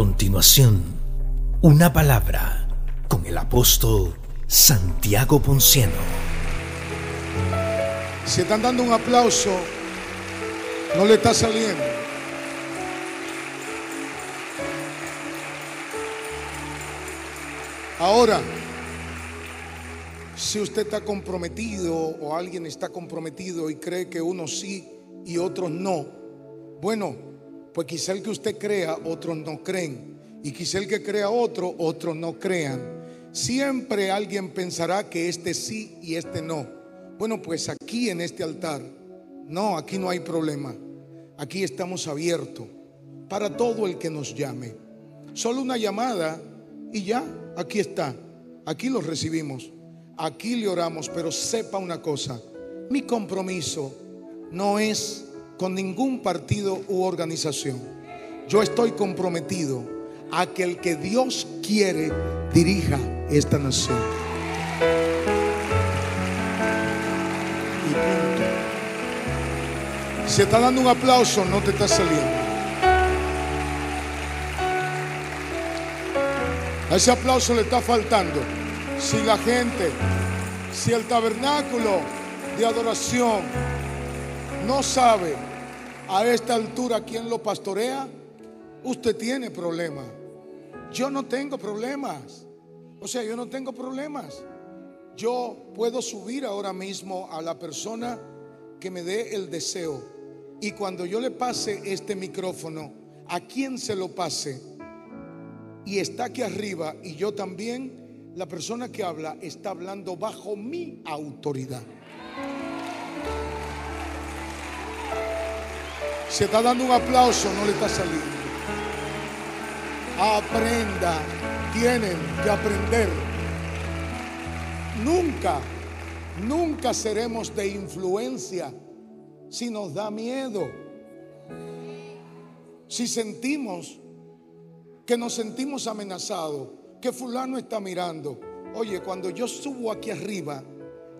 continuación, una palabra con el apóstol Santiago Ponciano. Si están dando un aplauso, no le está saliendo. Ahora, si usted está comprometido o alguien está comprometido y cree que unos sí y otros no, bueno, pues quizá el que usted crea, otros no creen. Y quizá el que crea otro, otros no crean. Siempre alguien pensará que este sí y este no. Bueno, pues aquí en este altar, no, aquí no hay problema. Aquí estamos abiertos para todo el que nos llame. Solo una llamada y ya, aquí está. Aquí lo recibimos. Aquí le oramos, pero sepa una cosa. Mi compromiso no es con ningún partido u organización. Yo estoy comprometido a que el que Dios quiere dirija esta nación. Y punto. Si está dando un aplauso, no te está saliendo. A ese aplauso le está faltando. Si la gente, si el tabernáculo de adoración no sabe a esta altura quién lo pastorea, usted tiene problemas. Yo no tengo problemas. O sea, yo no tengo problemas. Yo puedo subir ahora mismo a la persona que me dé el deseo. Y cuando yo le pase este micrófono, a quien se lo pase, y está aquí arriba, y yo también, la persona que habla está hablando bajo mi autoridad. Se está dando un aplauso, no le está saliendo. Aprenda, tienen que aprender. Nunca, nunca seremos de influencia si nos da miedo. Si sentimos que nos sentimos amenazados, que fulano está mirando. Oye, cuando yo subo aquí arriba,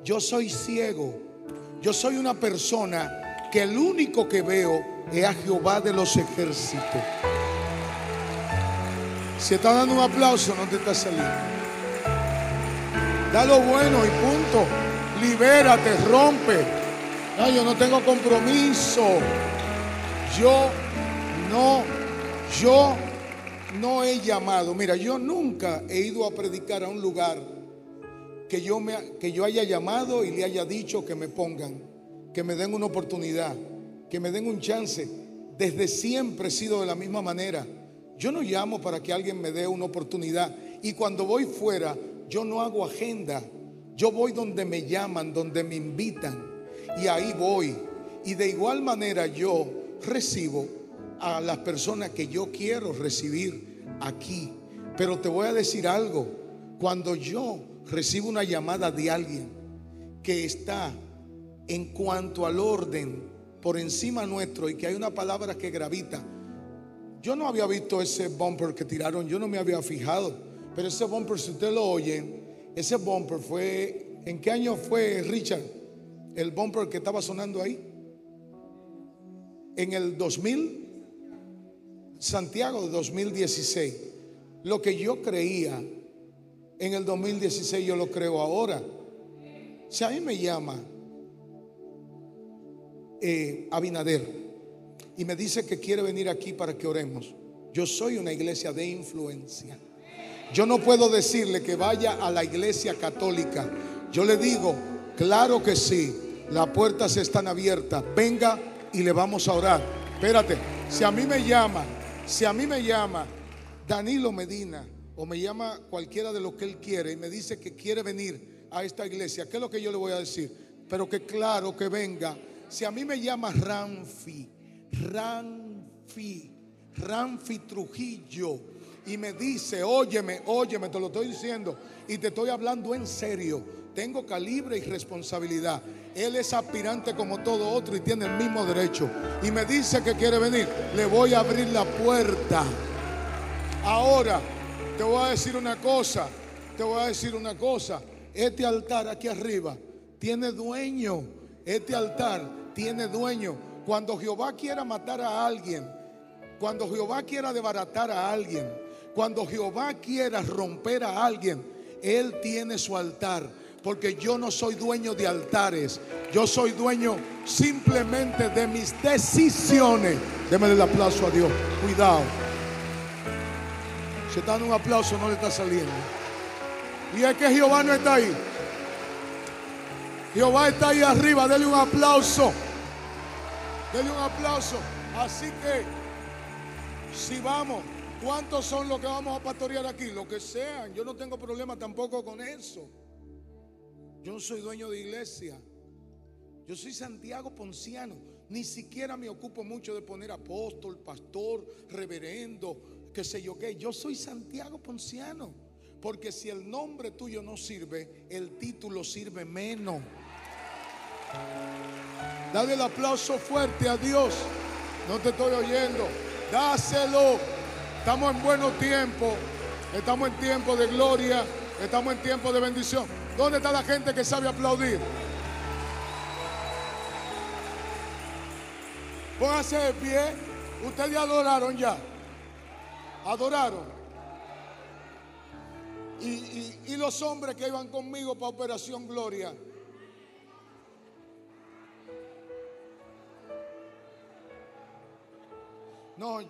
yo soy ciego. Yo soy una persona que el único que veo es a Jehová de los ejércitos. Si está dando un aplauso, no te está saliendo. Da lo bueno y punto. Libérate, rompe. Yo no tengo compromiso. Yo no, yo no he llamado. Mira, yo nunca he ido a predicar a un lugar que yo, me, que yo haya llamado y le haya dicho que me pongan, que me den una oportunidad, que me den un chance. Desde siempre he sido de la misma manera. Yo no llamo para que alguien me dé una oportunidad. Y cuando voy fuera, yo no hago agenda. Yo voy donde me llaman, donde me invitan. Y ahí voy. Y de igual manera yo recibo a las personas que yo quiero recibir aquí. Pero te voy a decir algo. Cuando yo recibo una llamada de alguien que está en cuanto al orden por encima nuestro y que hay una palabra que gravita. Yo no había visto ese bumper que tiraron, yo no me había fijado. Pero ese bumper, si usted lo oye, ese bumper fue, ¿en qué año fue Richard? El bumper que estaba sonando ahí. En el 2000, Santiago de 2016. Lo que yo creía en el 2016, yo lo creo ahora. Si a mí me llama eh, Abinader y me dice que quiere venir aquí para que oremos, yo soy una iglesia de influencia. Yo no puedo decirle que vaya a la iglesia católica. Yo le digo, claro que sí, las puertas están abiertas. Venga y le vamos a orar. Espérate, si a mí me llama, si a mí me llama Danilo Medina o me llama cualquiera de lo que él quiere y me dice que quiere venir a esta iglesia, ¿qué es lo que yo le voy a decir? Pero que claro que venga. Si a mí me llama Ranfi, Ranfi, Ranfi Trujillo, y me dice, óyeme, óyeme, te lo estoy diciendo, y te estoy hablando en serio, tengo calibre y responsabilidad. Él es aspirante como todo otro y tiene el mismo derecho. Y me dice que quiere venir, le voy a abrir la puerta. Ahora, te voy a decir una cosa, te voy a decir una cosa. Este altar aquí arriba tiene dueño. Este altar tiene dueño. Cuando Jehová quiera matar a alguien Cuando Jehová quiera desbaratar a alguien, cuando Jehová quiera romper a alguien, Él tiene su altar. Porque yo no soy dueño de altares. Yo soy dueño simplemente de mis decisiones. Démele el aplauso a Dios. Cuidado. Si está dando un aplauso, no le está saliendo. Y es que Jehová no está ahí. Jehová está ahí arriba. Dele un aplauso. Dele un aplauso. Así que, si vamos, ¿cuántos son los que vamos a pastorear aquí? Lo que sean. Yo no tengo problema tampoco con eso. Yo no soy dueño de iglesia. Yo soy Santiago Ponciano. Ni siquiera me ocupo mucho de poner apóstol, pastor, reverendo, qué sé yo qué. Yo soy Santiago Ponciano. Porque si el nombre tuyo no sirve, el título sirve menos. Dale el aplauso fuerte a Dios. No te estoy oyendo. Dáselo. Estamos en buenos tiempos. Estamos en tiempo de gloria. Estamos en tiempo de bendición. ¿Dónde está la gente que sabe aplaudir? Póngase de pie. Ustedes adoraron ya. Adoraron. Y, y- y los hombres que iban conmigo para Operación Gloria. No,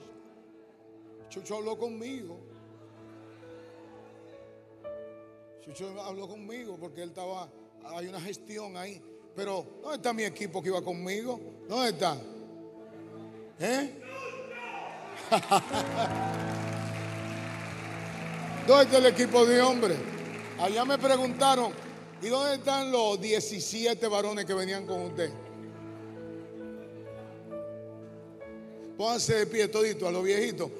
Chucho habló conmigo. Chucho habló conmigo porque él estaba, hay una gestión ahí. Pero, ¿dónde está mi equipo que iba conmigo? ¿Dónde está? ¿Eh? ¿Dónde está el equipo de hombres? Allá me preguntaron, ¿y dónde están los 17 varones que venían con usted? Pónganse de pie todito a los viejitos.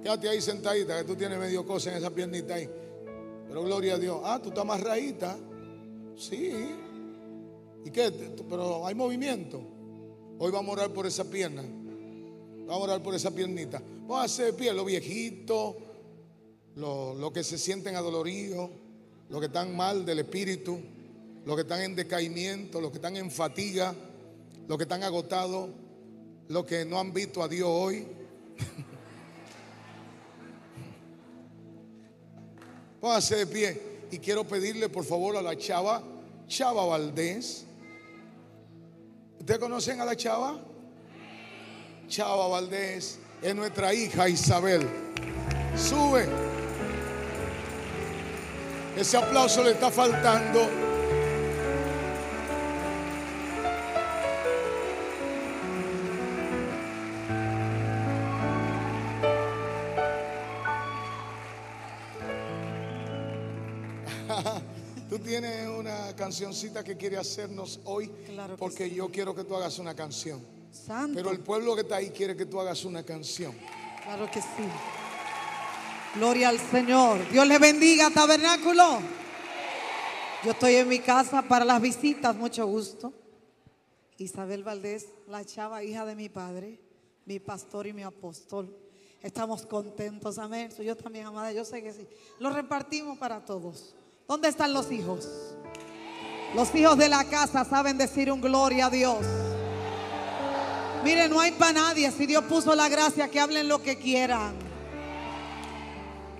Quédate ahí sentadita, que tú tienes medio cosa en esa piernita ahí. Pero gloria a Dios. Ah, tú estás amarradita. Sí. ¿Y qué? Pero hay movimiento. Hoy vamos a orar por esa pierna. Vamos a orar por esa piernita. Pónganse de pie, los viejitos, los, los que se sienten adoloridos, los que están mal del espíritu, los que están en decaimiento, los que están en fatiga, los que están agotados, los que no han visto a Dios hoy. Póngase de pie y quiero pedirle por favor a la chava, Chava Valdés. ¿Ustedes conocen a la chava? Chava Valdés es nuestra hija Isabel. Sube. Ese aplauso le está faltando. Tú tienes una cancioncita que quiere hacernos hoy Claro porque yo quiero que tú hagas una canción. Santo. Pero el pueblo que está ahí quiere que tú hagas una canción. Claro que sí. Gloria al Señor. Dios le bendiga, tabernáculo. Yo estoy en mi casa para las visitas, mucho gusto. Isabel Valdés, la chava, hija de mi padre, mi pastor y mi apóstol. Estamos contentos, amén. Yo también, amada, yo sé que sí. Lo repartimos para todos. ¿Dónde están los hijos? Los hijos de la casa saben decir un gloria a Dios. Mire, no hay para nadie. Si Dios puso la gracia, que hablen lo que quieran.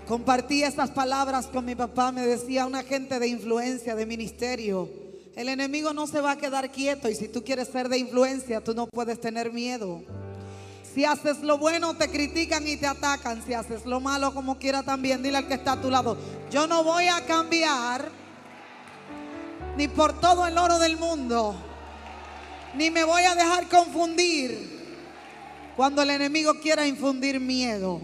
Compartí estas palabras con mi papá. Me decía una gente de influencia, de ministerio. El enemigo no se va a quedar quieto. Y si tú quieres ser de influencia, tú no puedes tener miedo. Si haces lo bueno, te critican y te atacan. Si haces lo malo, como quiera también, dile al que está a tu lado. Yo no voy a cambiar ni por todo el oro del mundo ni me voy a dejar confundir cuando el enemigo quiera infundir miedo.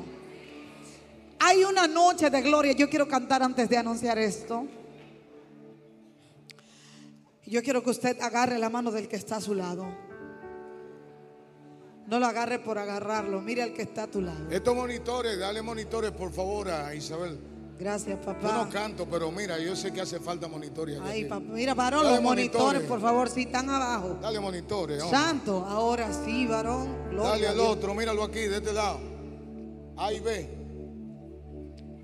Hay una noche de gloria. Yo quiero cantar antes de anunciar esto. Yo quiero que usted agarre la mano del que está a su lado. No lo agarre por agarrarlo. Mire al que está a tu lado. Estos monitores, dale monitores por favor a Isabel. Gracias, Yo no papá. canto, pero mira, yo sé que hace falta monitores. Ay, papá. Mira, varón, Dale los monitores, monitores. por favor, si están abajo. Dale monitores. hombre. Santo, ahora sí, varón. Gloria Dale al otro, míralo aquí, de este lado. Ahí ve.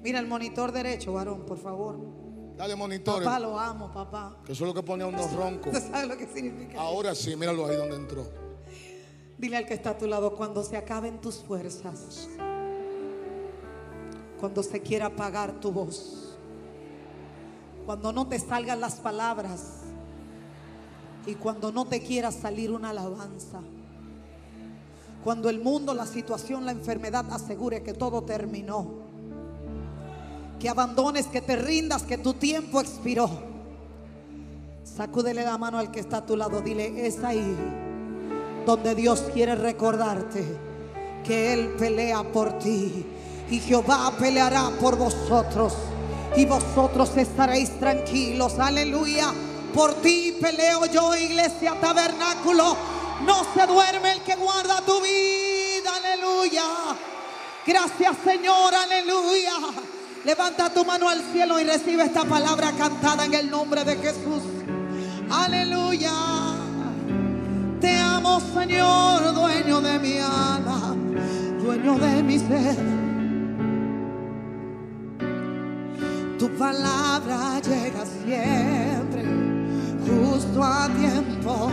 Mira el monitor derecho, varón, por favor. Dale monitores. Papá, lo amo, papá. Que eso es lo que pone a unos roncos. ¿Usted sabe lo que significa? Ahora sí, míralo ahí donde entró. Dile al que está a tu lado, cuando se acaben tus fuerzas, cuando se quiera apagar tu voz, cuando no te salgan las palabras y cuando no te quiera salir una alabanza, cuando el mundo, la situación, la enfermedad asegure que todo terminó, que abandones, que te rindas, que tu tiempo expiró. Sacúdele la mano al que está a tu lado, dile, es ahí donde Dios quiere recordarte que Él pelea por ti y Jehová peleará por vosotros y vosotros estaréis tranquilos. Aleluya. Por ti peleo yo, iglesia, tabernáculo. No se duerme el que guarda tu vida. Aleluya. Gracias Señor. Aleluya. Levanta tu mano al cielo y recibe esta palabra cantada en el nombre de Jesús. Aleluya. Te amo, Señor, dueño de mi alma, dueño de mi ser. Tu palabra llega siempre, justo a tiempo,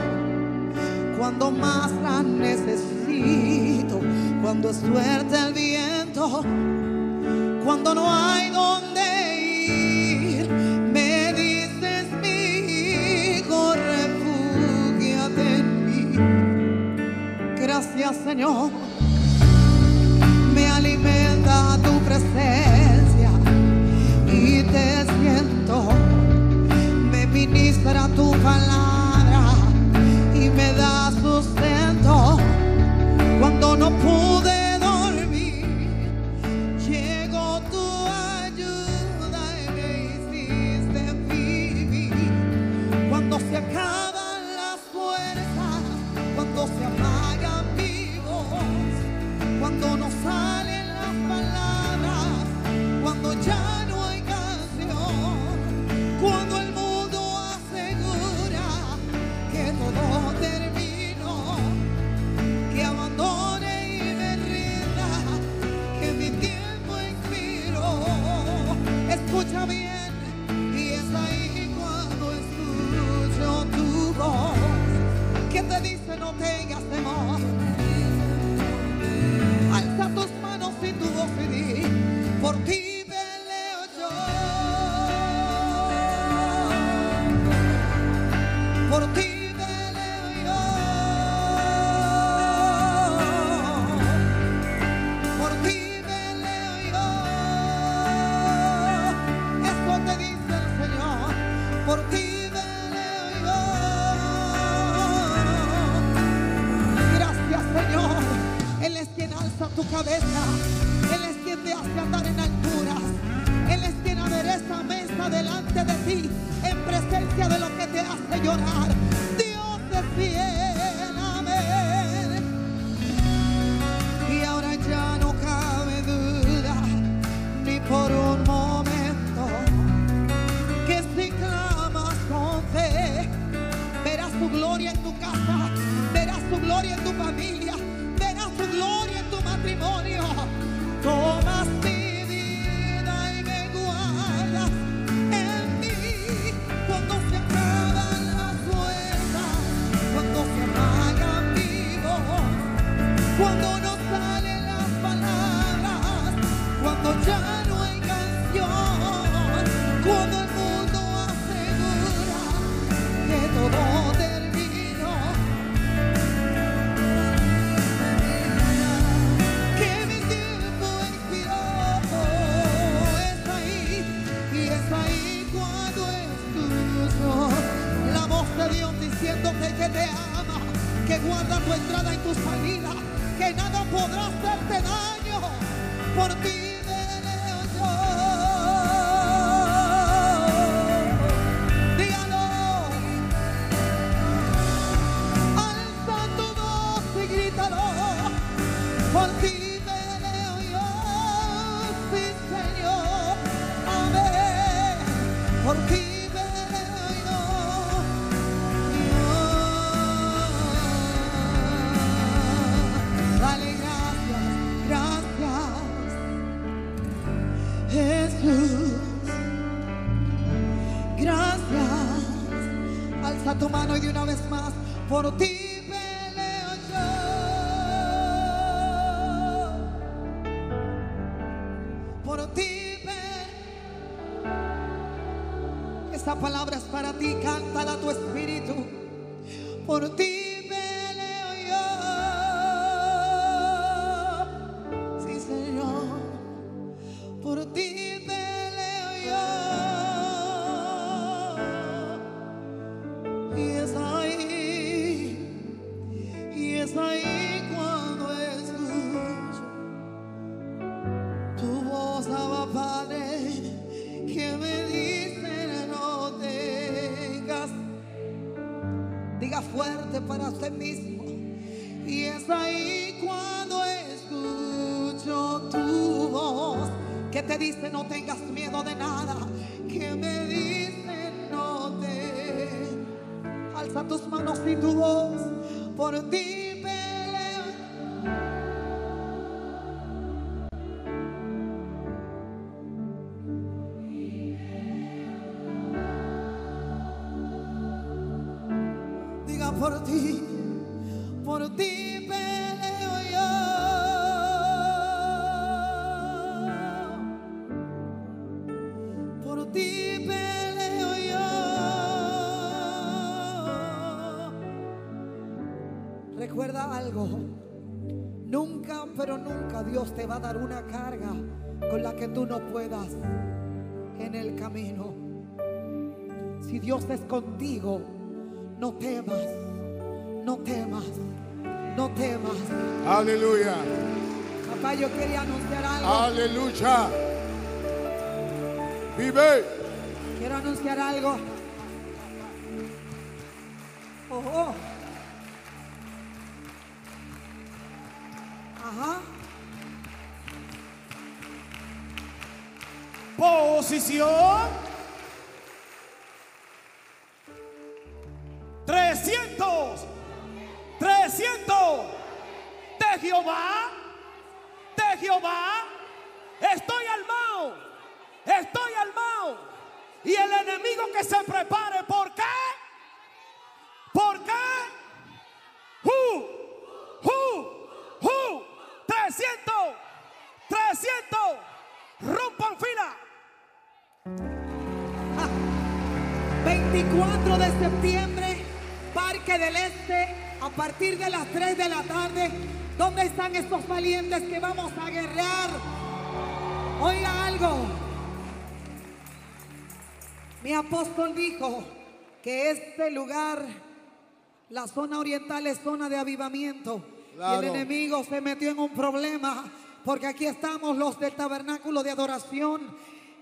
cuando más la necesito, cuando es fuerte el viento, cuando no hay donde mí. Gracias, Señor. Me alimenta tu presencia y te siento. Me ministra tu palabra y me da sustento. Cuando no pude por por ti, por ti peleo yo. Por ti peleo yo. Recuerda algo. Nunca, pero nunca Dios te va a dar una carga con la que tú no puedas en el camino. Si Dios es contigo, no temas, no temas, no temas. Aleluya. Papá, yo quería anunciar algo. Aleluya. Vive. Quiero anunciar algo. Oh, oh. Ajá. Posición septiembre, Parque del Este, a partir de las 3 de la tarde. ¿Dónde están estos valientes que vamos a guerrear? Oiga algo. Mi apóstol dijo que este lugar, la zona oriental, es zona de avivamiento. Y el enemigo se metió en un problema porque aquí estamos los del tabernáculo de adoración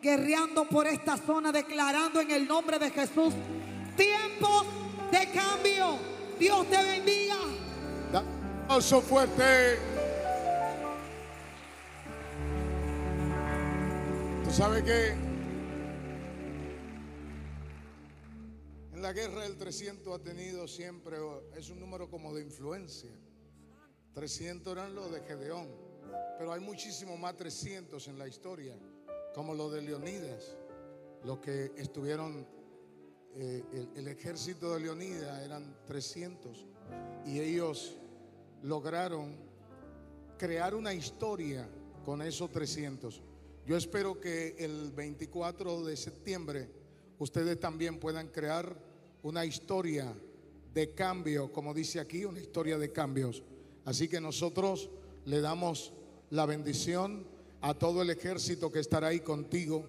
guerreando por esta zona, declarando en el nombre de Jesús tiempo de cambio. Dios te bendiga. Da un aplauso fuerte. ¿Tú sabes qué? En la guerra del 300 ha tenido siempre, es un número como de influencia. 300 eran los de Gedeón, pero hay muchísimo más 300 en la historia, como los de Leonidas, los que estuvieron, eh, el, el ejército de Leonidas eran 300 y ellos lograron crear una historia con esos 300. Yo espero que el 24 de septiembre ustedes también puedan crear una historia de cambio, como dice aquí, una historia de cambios. Así que nosotros le damos la bendición a todo el ejército que estará ahí contigo,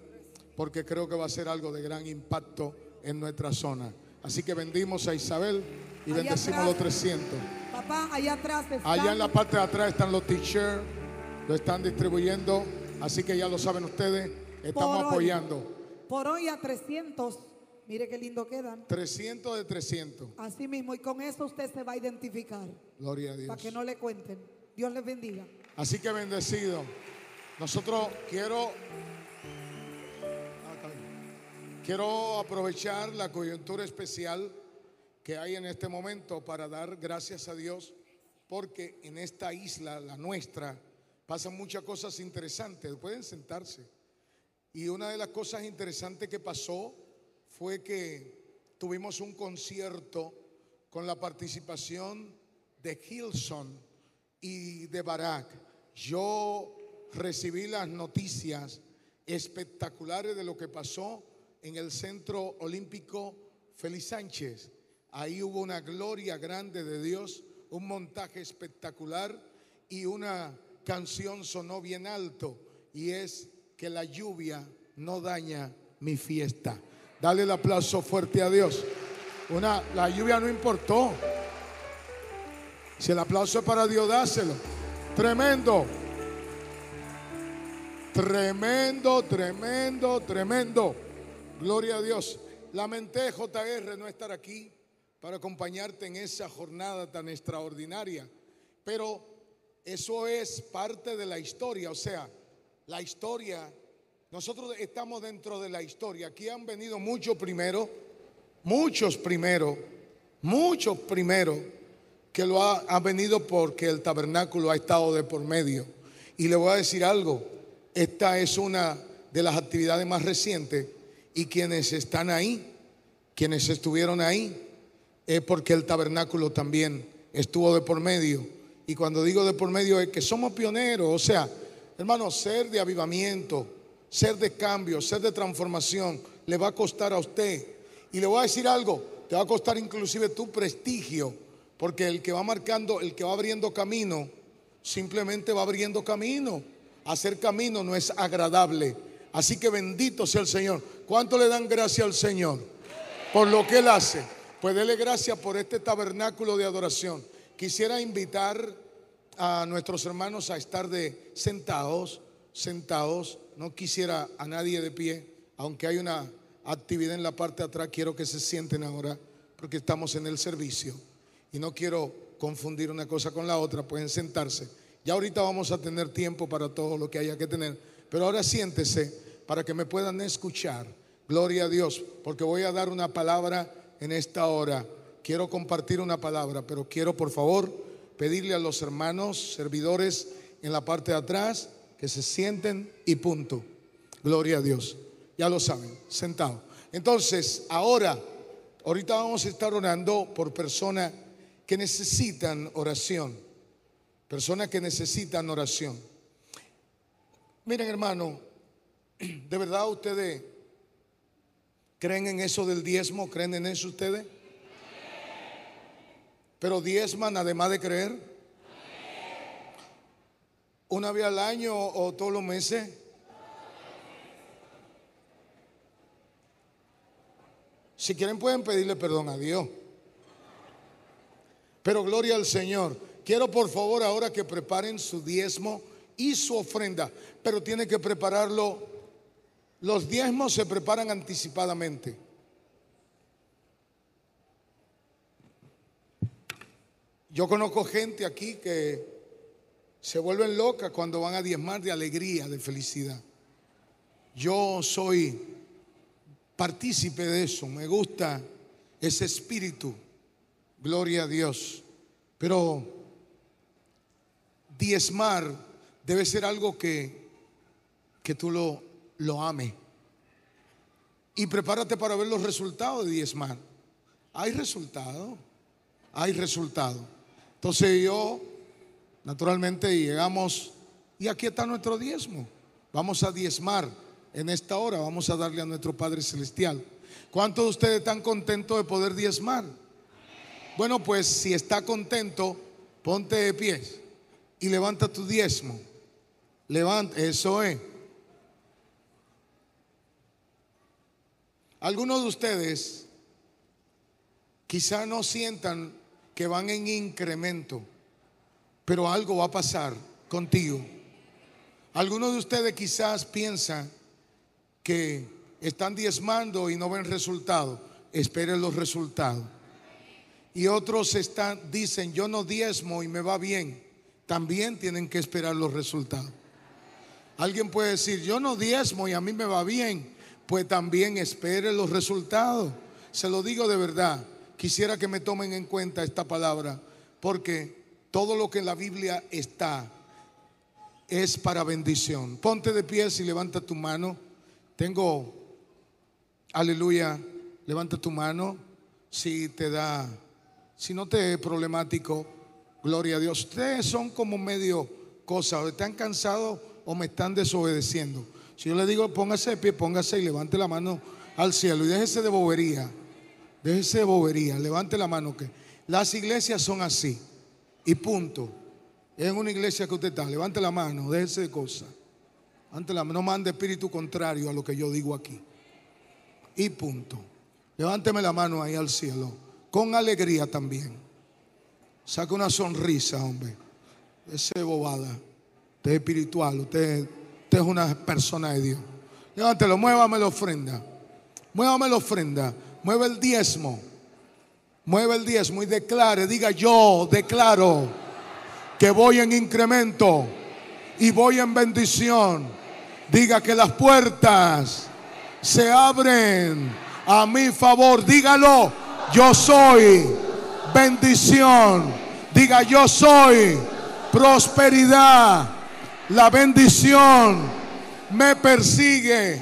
porque creo que va a ser algo de gran impacto en nuestra zona. Así que bendimos a Isabel y Allá bendecimos atrás. los 300. Papá, allá atrás está. Allá en la parte de atrás están los t-shirts, lo están distribuyendo, así que ya lo saben ustedes, estamos Por hoy. apoyando. Por hoy a 300. Mire qué lindo quedan. 300 de 300. Así mismo, y con eso usted se va a identificar. Gloria a Dios. Para que no le cuenten. Dios les bendiga. Así que bendecido. Nosotros quiero quiero aprovechar la coyuntura especial que hay en este momento para dar gracias a Dios porque en esta isla, la nuestra, pasan muchas cosas interesantes. Pueden sentarse. Y una de las cosas interesantes que pasó fue que tuvimos un concierto con la participación de Hilson y de Barak. Yo recibí las noticias espectaculares de lo que pasó en el Centro Olímpico Félix Sánchez. Ahí hubo una gloria grande de Dios, un montaje espectacular y una canción sonó bien alto y es que la lluvia no daña mi fiesta. Dale el aplauso fuerte a Dios. Una, la lluvia no importó. Si el aplauso es para Dios, dáselo. Tremendo. Tremendo, tremendo, tremendo. Gloria a Dios. Lamenté, JR, no estar aquí para acompañarte en esa jornada tan extraordinaria. Pero eso es parte de la historia. O sea, la historia, nosotros estamos dentro de la historia. Aquí han venido muchos primero, muchos primero, muchos primero que lo ha, ha venido porque el tabernáculo ha estado de por medio. Y le voy a decir algo, esta es una de las actividades más recientes y quienes están ahí, quienes estuvieron ahí, es porque el tabernáculo también estuvo de por medio. Y cuando digo de por medio es que somos pioneros, o sea, hermanos, ser de avivamiento, ser de cambio, ser de transformación, le va a costar a usted. Y le voy a decir algo, te va a costar inclusive tu prestigio, porque el que va marcando, el que va abriendo camino, simplemente va abriendo camino. Hacer camino no es agradable. Así que bendito sea el Señor. ¿Cuánto le dan gracias al Señor? Por lo que Él hace. Pues dele gracias por este tabernáculo de adoración. Quisiera invitar a nuestros hermanos a estar de sentados, sentados. No quisiera a nadie de pie, aunque hay una actividad en la parte de atrás, quiero que se sienten ahora, porque estamos en el servicio. Y no quiero confundir una cosa con la otra, pueden sentarse. Ya ahorita vamos a tener tiempo para todo lo que haya que tener, pero ahora siéntese para que me puedan escuchar. Gloria a Dios, porque voy a dar una palabra en esta hora. Quiero compartir una palabra, pero quiero por favor pedirle a los hermanos servidores en la parte de atrás que se sienten y punto. Gloria a Dios. Ya lo saben, sentado. Entonces, ahora, ahorita vamos a estar orando por personas que necesitan oración. Personas que necesitan oración. Miren, hermano, ¿de verdad ustedes creen en eso del diezmo? ¿Creen en eso ustedes? Pero diezman además de creer. Una vez al año o todos los meses. Si quieren pueden pedirle perdón a Dios. Pero gloria al Señor. Quiero por favor ahora que preparen su diezmo y su ofrenda, pero tiene que prepararlo. Los diezmos se preparan anticipadamente. Yo conozco gente aquí que se vuelven locas cuando van a diezmar de alegría, de felicidad. Yo soy partícipe de eso, me gusta ese espíritu, gloria a Dios. Pero diezmar debe ser algo que, que tú lo, lo ames. Y prepárate para ver los resultados de diezmar. Hay resultado, hay resultado. Entonces yo, naturalmente, llegamos y aquí está nuestro diezmo. Vamos a diezmar en esta hora, vamos a darle a nuestro Padre Celestial. ¿Cuántos de ustedes están contentos de poder diezmar? Bueno, pues si está contento, ponte de pies y levanta tu diezmo. Levanta, eso es. Algunos de ustedes quizá no sientan que van en incremento, pero algo va a pasar contigo. Algunos de ustedes quizás piensan que están diezmando y no ven resultados. Esperen los resultados. Y otros están, dicen, yo no diezmo y me va bien. También tienen que esperar los resultados. Alguien puede decir, yo no diezmo y a mí me va bien. Pues también espere los resultados. Se lo digo de verdad. Quisiera que me tomen en cuenta esta palabra. Porque todo lo que en la Biblia está es para bendición. Ponte de pies y levanta tu mano. Tengo, aleluya, levanta tu mano. Si te da, si no te es problemático, gloria a Dios. Ustedes son como medio cosas, o están cansados o me están desobedeciendo. Si yo le digo póngase de pie, póngase y levante la mano al cielo y déjese de bobería. Déjese de bobería, levante la mano que las iglesias son así. Y punto. Es en una iglesia que usted está, levante la mano, déjese de cosas. La, no mande espíritu contrario a lo que yo digo aquí. Y punto. Levánteme la mano ahí al cielo. Con alegría también. Saca una sonrisa, hombre. Ese bobada. Usted es espiritual. Usted, es una persona de Dios. Levántelo, muévame la ofrenda. Muévame la ofrenda. Mueve el diezmo. Mueve el diezmo y declare. Diga yo, declaro que voy en incremento y voy en bendición. Diga que las puertas se abren a mi favor. Dígalo, yo soy bendición. Diga, yo soy prosperidad. La bendición me persigue,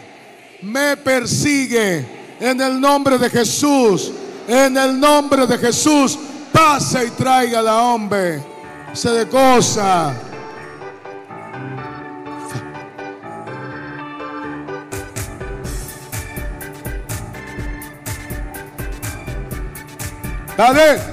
me persigue. En el nombre de Jesús, en el nombre de Jesús, pase y traiga la hombre. Se de cosa. Dale.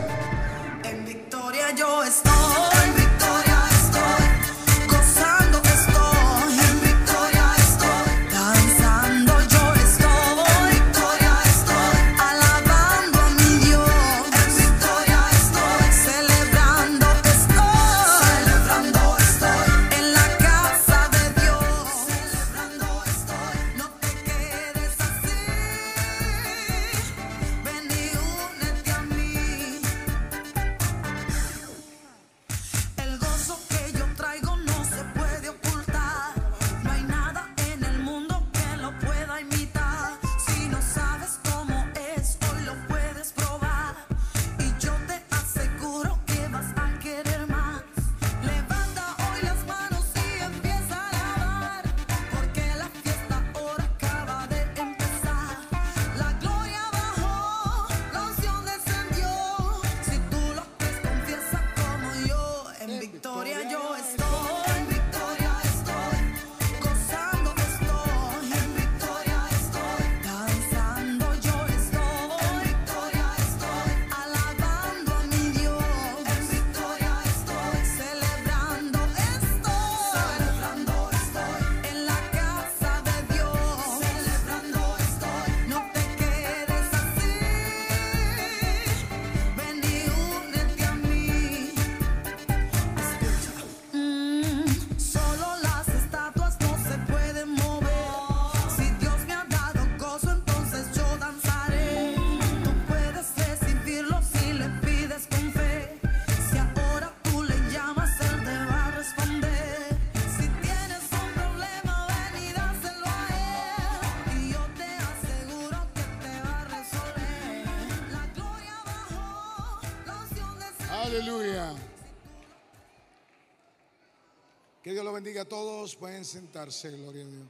Bendiga a todos. Pueden sentarse, gloria a Dios.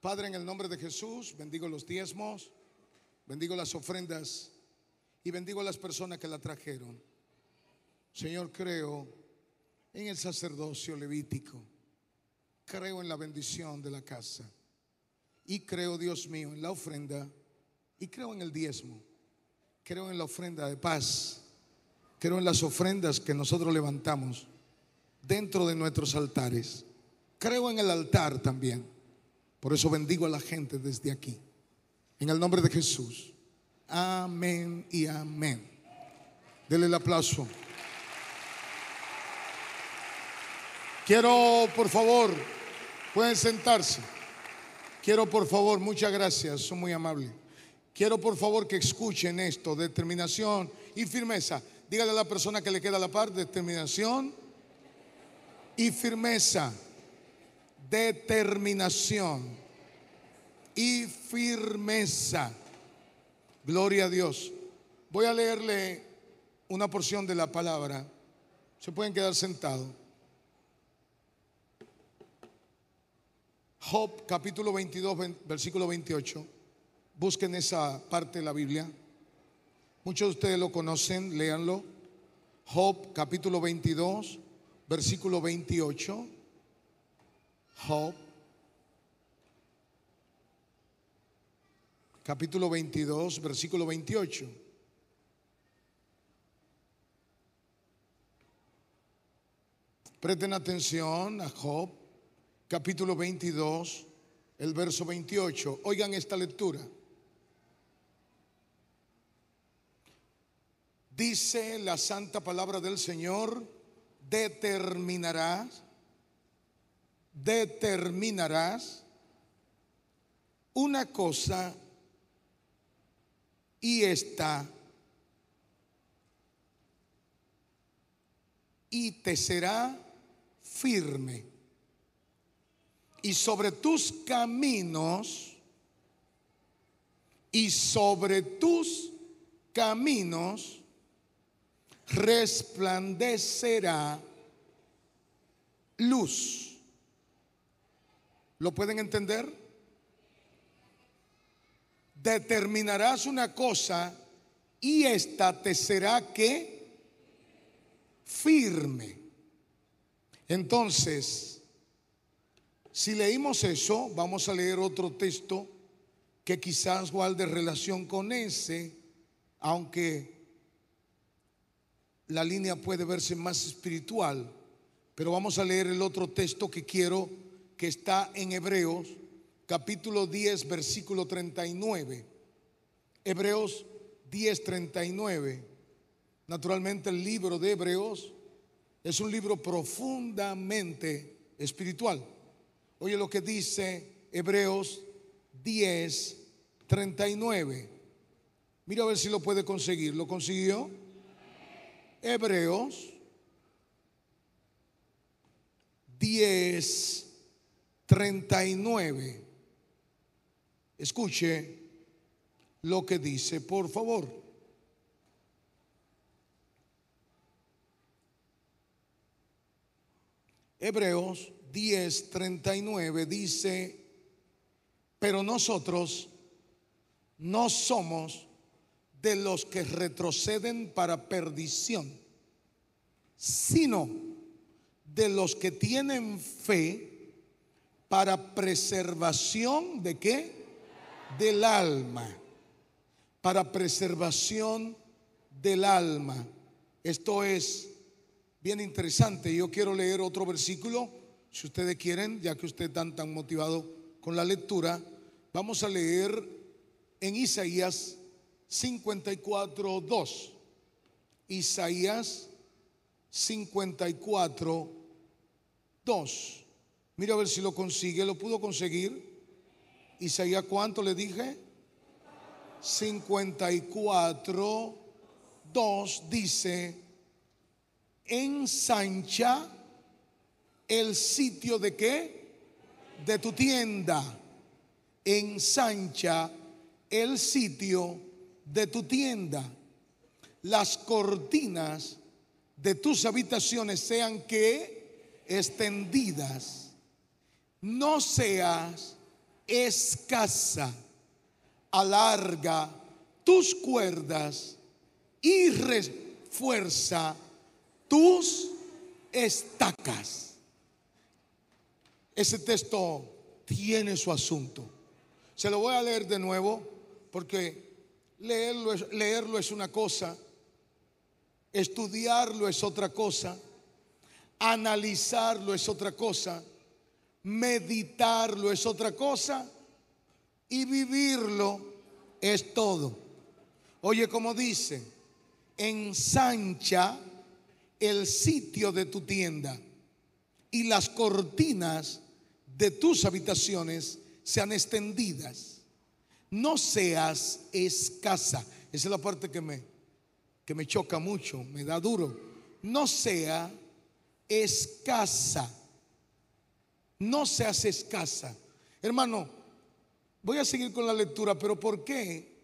Padre, en el nombre de Jesús, bendigo los diezmos, bendigo las ofrendas y bendigo a las personas que la trajeron. Señor, creo en el sacerdocio levítico, creo en la bendición de la casa y creo, Dios mío, en la ofrenda y creo en el diezmo. Creo en la ofrenda de paz. Creo en las ofrendas que nosotros levantamos dentro de nuestros altares. Creo en el altar también. Por eso bendigo a la gente desde aquí. En el nombre de Jesús. Amén y amén. Dele el aplauso. Quiero, por favor, pueden sentarse. Quiero, por favor, muchas gracias, son muy amables. Quiero, por favor, que escuchen esto, determinación y firmeza. Dígale a la persona que le queda la par, determinación y firmeza. Determinación y firmeza. Gloria a Dios. Voy a leerle una porción de la palabra. Se pueden quedar sentados. Job capítulo 22, ven- versículo 28. Busquen esa parte de la Biblia. Muchos de ustedes lo conocen, léanlo. Job capítulo 22, versículo 28. Job, capítulo 22, versículo 28. Presten atención a Job, capítulo 22, el verso 28. Oigan esta lectura. Dice la santa palabra del Señor, determinarás, determinarás una cosa y esta y te será firme. Y sobre tus caminos, y sobre tus caminos resplandecerá luz. ¿Lo pueden entender? Determinarás una cosa y esta te será que firme. Entonces, si leímos eso, vamos a leer otro texto que quizás guarde relación con ese, aunque la línea puede verse más espiritual. Pero vamos a leer el otro texto que quiero, que está en Hebreos, capítulo 10, versículo 39. Hebreos 10, 39. Naturalmente el libro de Hebreos es un libro profundamente espiritual. Oye lo que dice Hebreos 10, 39. Mira a ver si lo puede conseguir. ¿Lo consiguió? Hebreos 10, 39. Escuche lo que dice, por favor. Hebreos 10, 39 dice, pero nosotros no somos de los que retroceden para perdición, sino de los que tienen fe para preservación de qué? Del alma. Para preservación del alma. Esto es bien interesante. Yo quiero leer otro versículo, si ustedes quieren, ya que ustedes están tan motivados con la lectura. Vamos a leer en Isaías 54, 2. Isaías 54, 2. Mira a ver si lo consigue. ¿Lo pudo conseguir? Isaías, ¿cuánto le dije? 54, 2 dice, ensancha el sitio de qué? De tu tienda. Ensancha el sitio de tu tienda. Las cortinas de tus habitaciones sean que extendidas. No seas escasa. Alarga tus cuerdas y refuerza tus estacas. Ese texto tiene su asunto. Se lo voy a leer de nuevo porque leerlo es, leerlo es una cosa, estudiarlo es otra cosa, analizarlo es otra cosa, meditarlo es otra cosa y vivirlo es todo. Oye, como dice, ensancha el sitio de tu tienda y las cortinas de tus habitaciones sean extendidas. No seas escasa. Esa es la parte que me, que me choca mucho, me da duro. No sea escasa. No seas escasa. Hermano, voy a seguir con la lectura, pero ¿por qué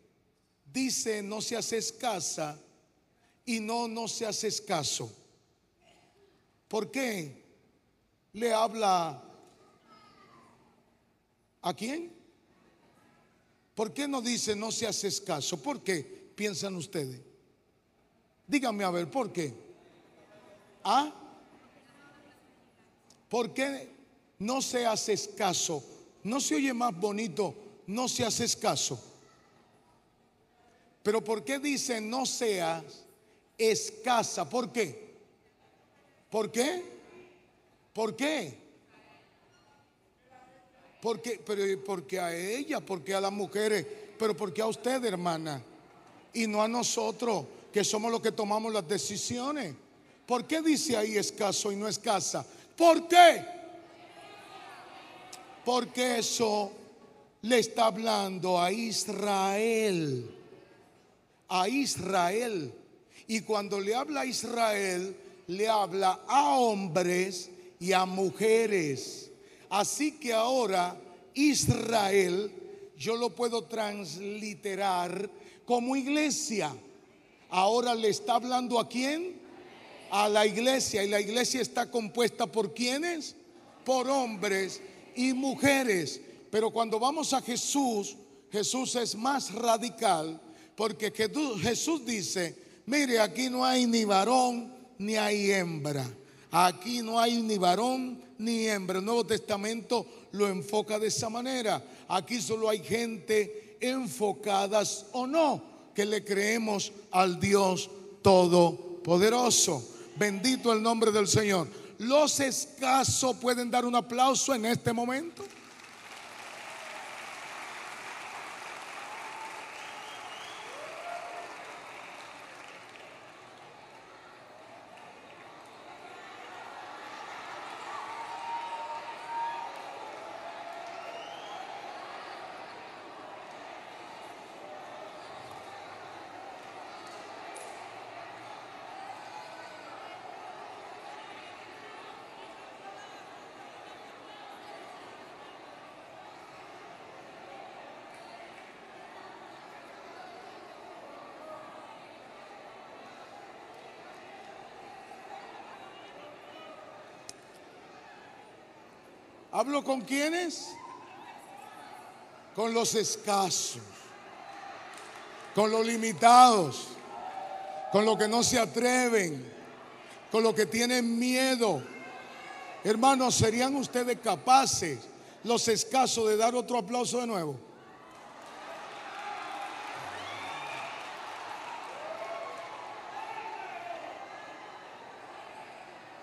dice no seas escasa y no no seas escaso? ¿Por qué le habla a quién? ¿Por qué no dice no seas escaso? ¿Por qué piensan ustedes? Díganme a ver, ¿por qué? ¿Ah? ¿Por qué no seas escaso? No se oye más bonito, no seas escaso. Pero ¿por qué dice no seas escasa? ¿Por qué? ¿Por qué? ¿Por qué? Porque, pero porque a ella, porque a las mujeres, pero porque a usted, hermana, y no a nosotros, que somos los que tomamos las decisiones. ¿Por qué dice ahí escaso y no escasa? ¿Por qué? Porque eso le está hablando a Israel. A Israel. Y cuando le habla a Israel, le habla a hombres y a mujeres. Así que ahora Israel, yo lo puedo transliterar como iglesia. Ahora le está hablando a quién? A la iglesia. Y la iglesia está compuesta por quiénes? Por hombres y mujeres. Pero cuando vamos a Jesús, Jesús es más radical porque Jesús dice, mire, aquí no hay ni varón ni hay hembra. Aquí no hay ni varón ni hembra. El Nuevo Testamento lo enfoca de esa manera. Aquí solo hay gente enfocadas o no que le creemos al Dios Todopoderoso. Bendito el nombre del Señor. Los escasos pueden dar un aplauso en este momento. ¿Hablo con quiénes? Con los escasos, con los limitados, con los que no se atreven, con los que tienen miedo. Hermanos, ¿serían ustedes capaces, los escasos, de dar otro aplauso de nuevo?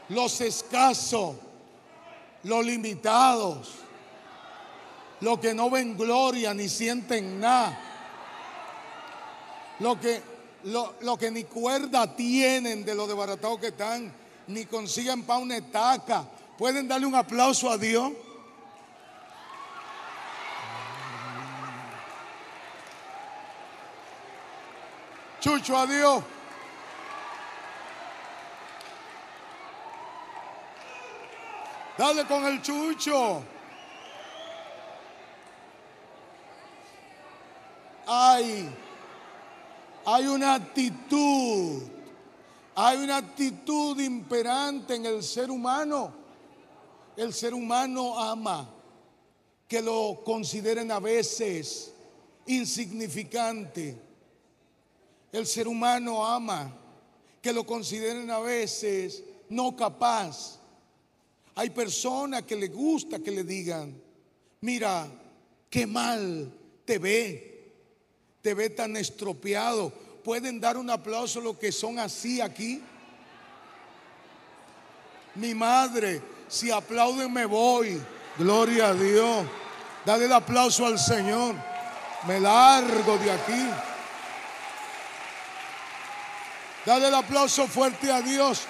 Los escasos los limitados, los que no ven gloria ni sienten nada, los que, que ni cuerda tienen de lo desbaratados que están, ni consiguen pa' una estaca. ¿Pueden darle un aplauso a Dios? Chucho a Dale con el chucho. Hay, hay una actitud, hay una actitud imperante en el ser humano. El ser humano ama que lo consideren a veces insignificante. El ser humano ama que lo consideren a veces no capaz. Hay personas que le gusta que le digan, mira, qué mal te ve, te ve tan estropeado. ¿Pueden dar un aplauso los que son así aquí? Mi madre, si aplauden me voy. Gloria a Dios. Dale el aplauso al Señor. Me largo de aquí. Dale el aplauso fuerte a Dios.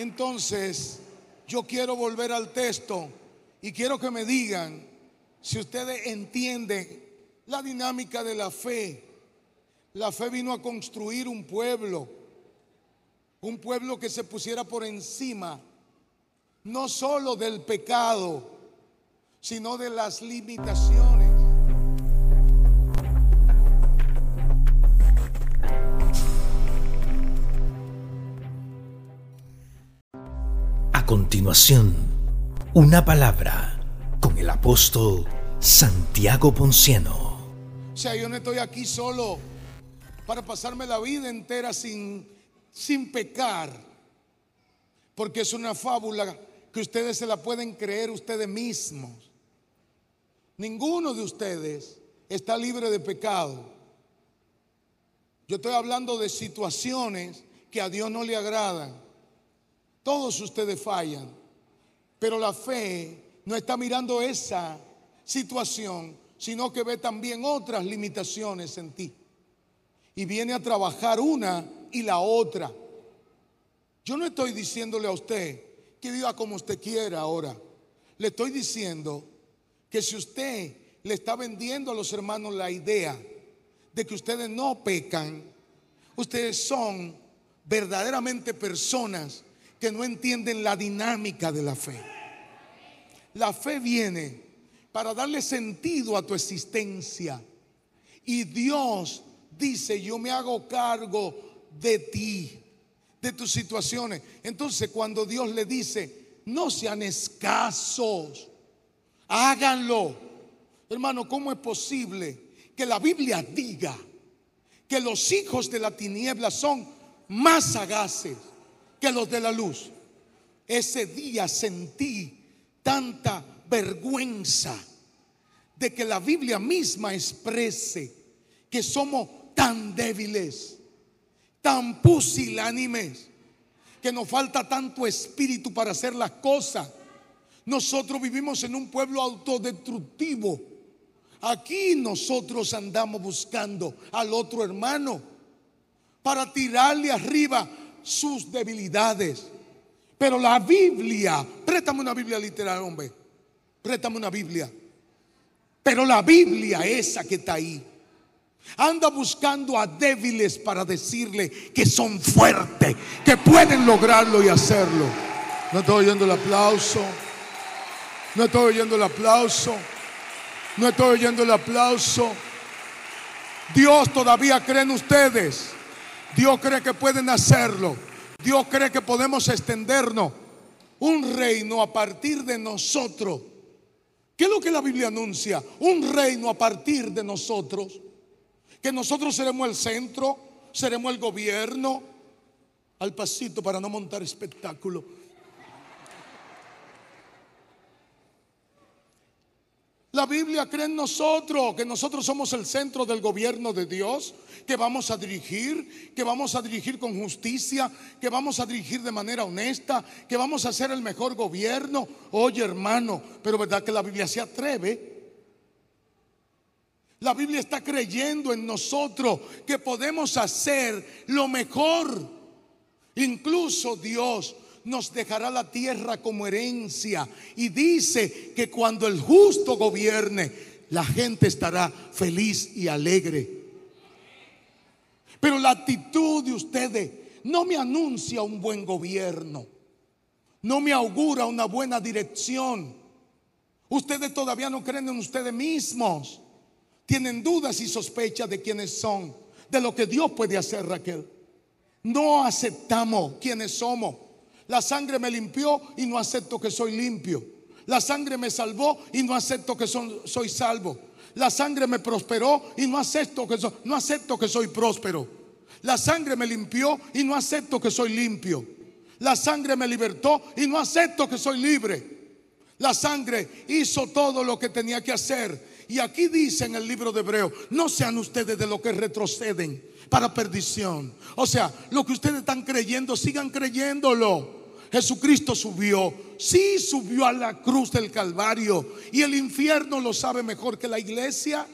Entonces, yo quiero volver al texto y quiero que me digan si ustedes entienden la dinámica de la fe. La fe vino a construir un pueblo, un pueblo que se pusiera por encima, no solo del pecado, sino de las limitaciones. Continuación, una palabra con el apóstol Santiago Ponciano. O sea, yo no estoy aquí solo para pasarme la vida entera sin, sin pecar. Porque es una fábula que ustedes se la pueden creer ustedes mismos. Ninguno de ustedes está libre de pecado. Yo estoy hablando de situaciones que a Dios no le agradan. Todos ustedes fallan, pero la fe no está mirando esa situación, sino que ve también otras limitaciones en ti. Y viene a trabajar una y la otra. Yo no estoy diciéndole a usted que viva como usted quiera ahora. Le estoy diciendo que si usted le está vendiendo a los hermanos la idea de que ustedes no pecan, ustedes son verdaderamente personas que no entienden la dinámica de la fe. La fe viene para darle sentido a tu existencia. Y Dios dice, yo me hago cargo de ti, de tus situaciones. Entonces cuando Dios le dice, no sean escasos, háganlo. Hermano, ¿cómo es posible que la Biblia diga que los hijos de la tiniebla son más sagaces que los de la luz? Ese día sentí tanta vergüenza de que la Biblia misma exprese que somos tan débiles, tan pusilánimes, que nos falta tanto espíritu para hacer las cosas. Nosotros vivimos en un pueblo autodestructivo. Aquí nosotros andamos buscando al otro hermano para tirarle arriba sus debilidades. Pero la Biblia, préstame una Biblia literal, hombre. Préstame una Biblia. Pero la Biblia esa que está ahí. Anda buscando a débiles para decirle que son fuertes, que pueden lograrlo y hacerlo. No estoy oyendo el aplauso. No estoy oyendo el aplauso. No estoy oyendo el aplauso. Dios todavía cree en ustedes. Dios cree que pueden hacerlo. Dios cree que podemos extendernos un reino a partir de nosotros. ¿Qué es lo que la Biblia anuncia? Un reino a partir de nosotros. Que nosotros seremos el centro, seremos el gobierno. Al pasito para no montar espectáculo. La Biblia cree en nosotros, que nosotros somos el centro del gobierno de Dios, que vamos a dirigir, que vamos a dirigir con justicia, que vamos a dirigir de manera honesta, que vamos a hacer el mejor gobierno. Oye hermano, pero ¿verdad que la Biblia se atreve? La Biblia está creyendo en nosotros que podemos hacer lo mejor. Incluso Dios nos dejará la tierra como herencia. Y dice que cuando el justo gobierne, la gente estará feliz y alegre. Pero la actitud de ustedes no me anuncia un buen gobierno. No me augura una buena dirección. Ustedes todavía no creen en ustedes mismos. Tienen dudas y sospechas de quiénes son, de lo que Dios puede hacer, Raquel. No aceptamos quiénes somos. La sangre me limpió y no acepto que soy limpio. La sangre me salvó y no acepto que son- soy salvo. La sangre me prosperó y no acepto que no acepto que soy próspero. La sangre me limpió y no acepto que soy limpio. La sangre me libertó y no acepto que soy libre. La sangre hizo todo lo que tenía que hacer. Y aquí dice en el libro de Hebreo, no sean ustedes de los que retroceden para perdición. O sea, lo que ustedes están creyendo, sigan creyéndolo. Jesucristo subió, sí subió a la cruz del Calvario. Y el infierno lo sabe mejor que la iglesia.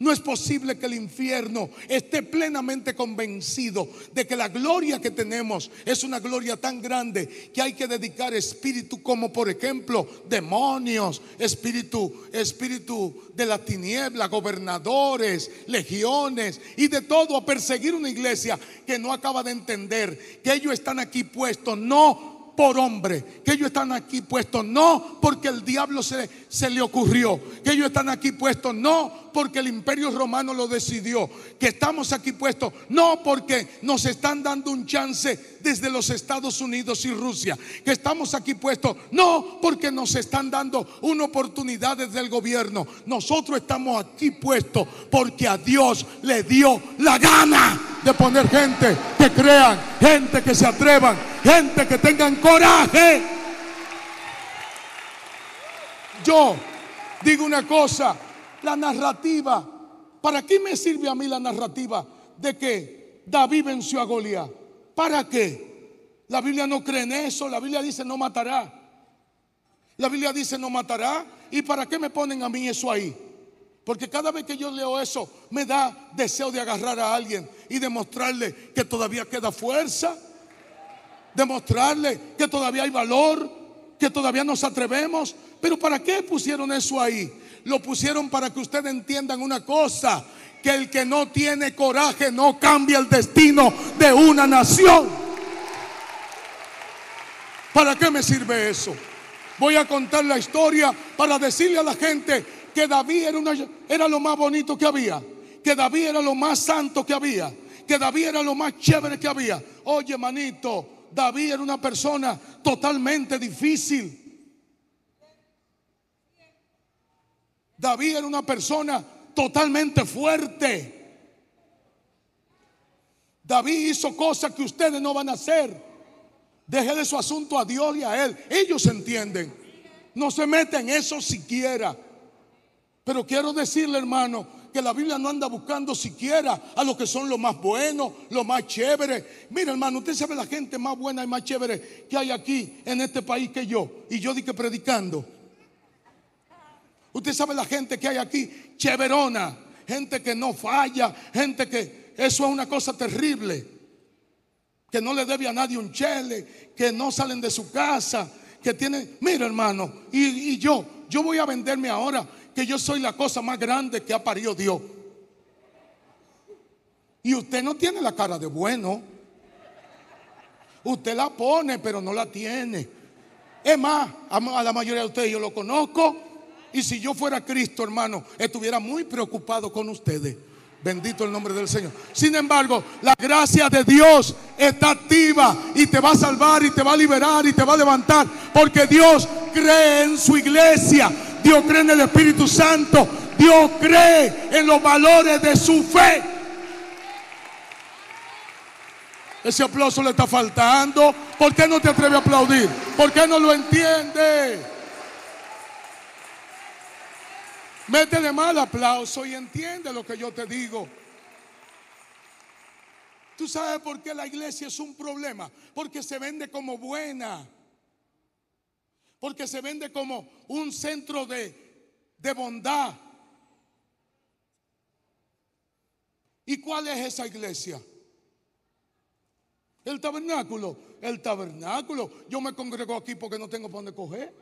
No es posible que el infierno esté plenamente convencido de que la gloria que tenemos es una gloria tan grande que hay que dedicar espíritu como por ejemplo demonios, espíritu, espíritu de la tiniebla, gobernadores, legiones y de todo a perseguir una iglesia que no acaba de entender que ellos están aquí puestos no por hombre, que ellos están aquí puestos no porque el diablo se, se le ocurrió, que ellos están aquí puestos no porque el imperio romano lo decidió, que estamos aquí puestos, no porque nos están dando un chance desde los Estados Unidos y Rusia, que estamos aquí puestos, no porque nos están dando una oportunidad desde el gobierno, nosotros estamos aquí puestos porque a Dios le dio la gana de poner gente que crean, gente que se atrevan, gente que tengan coraje. Yo digo una cosa, la narrativa, ¿para qué me sirve a mí la narrativa de que David venció a Goliat? ¿Para qué? La Biblia no cree en eso, la Biblia dice no matará. La Biblia dice no matará. ¿Y para qué me ponen a mí eso ahí? Porque cada vez que yo leo eso me da deseo de agarrar a alguien y demostrarle que todavía queda fuerza, demostrarle que todavía hay valor, que todavía nos atrevemos. Pero ¿para qué pusieron eso ahí? Lo pusieron para que ustedes entiendan una cosa, que el que no tiene coraje no cambia el destino de una nación. ¿Para qué me sirve eso? Voy a contar la historia para decirle a la gente que David era, una- era lo más bonito que había, que David era lo más santo que había, que David era lo más chévere que había. Oye, manito, David era una persona totalmente difícil. David era una persona totalmente fuerte. David hizo cosas que ustedes no van a hacer. Deje de su asunto a Dios y a Él. Ellos entienden. No se meten en eso siquiera. Pero quiero decirle, hermano, que la Biblia no anda buscando siquiera a los que son los más buenos, los más chéveres. Mira, hermano, usted sabe la gente más buena y más chévere que hay aquí en este país que yo. Y yo di que predicando. Usted sabe la gente que hay aquí, chéverona, gente que no falla, gente que eso es una cosa terrible, que no le debe a nadie un chele, que no salen de su casa, que tienen, mira hermano, y, y yo, yo voy a venderme ahora que yo soy la cosa más grande que ha parido Dios. Y usted no tiene la cara de bueno. Usted la pone, pero no la tiene. Es más, a la mayoría de ustedes yo lo conozco. Y si yo fuera Cristo, hermano, estuviera muy preocupado con ustedes. Bendito el nombre del Señor. Sin embargo, la gracia de Dios está activa y te va a salvar y te va a liberar y te va a levantar. Porque Dios cree en su iglesia. Dios cree en el Espíritu Santo. Dios cree en los valores de su fe. Ese aplauso le está faltando. ¿Por qué no te atreves a aplaudir? ¿Por qué no lo entiende? Métele mal aplauso y entiende lo que yo te digo. ¿Tú sabes por qué la iglesia es un problema? Porque se vende como buena. Porque se vende como un centro de, de bondad. ¿Y cuál es esa iglesia? El tabernáculo. El tabernáculo. Yo me congrego aquí porque no tengo para dónde coger.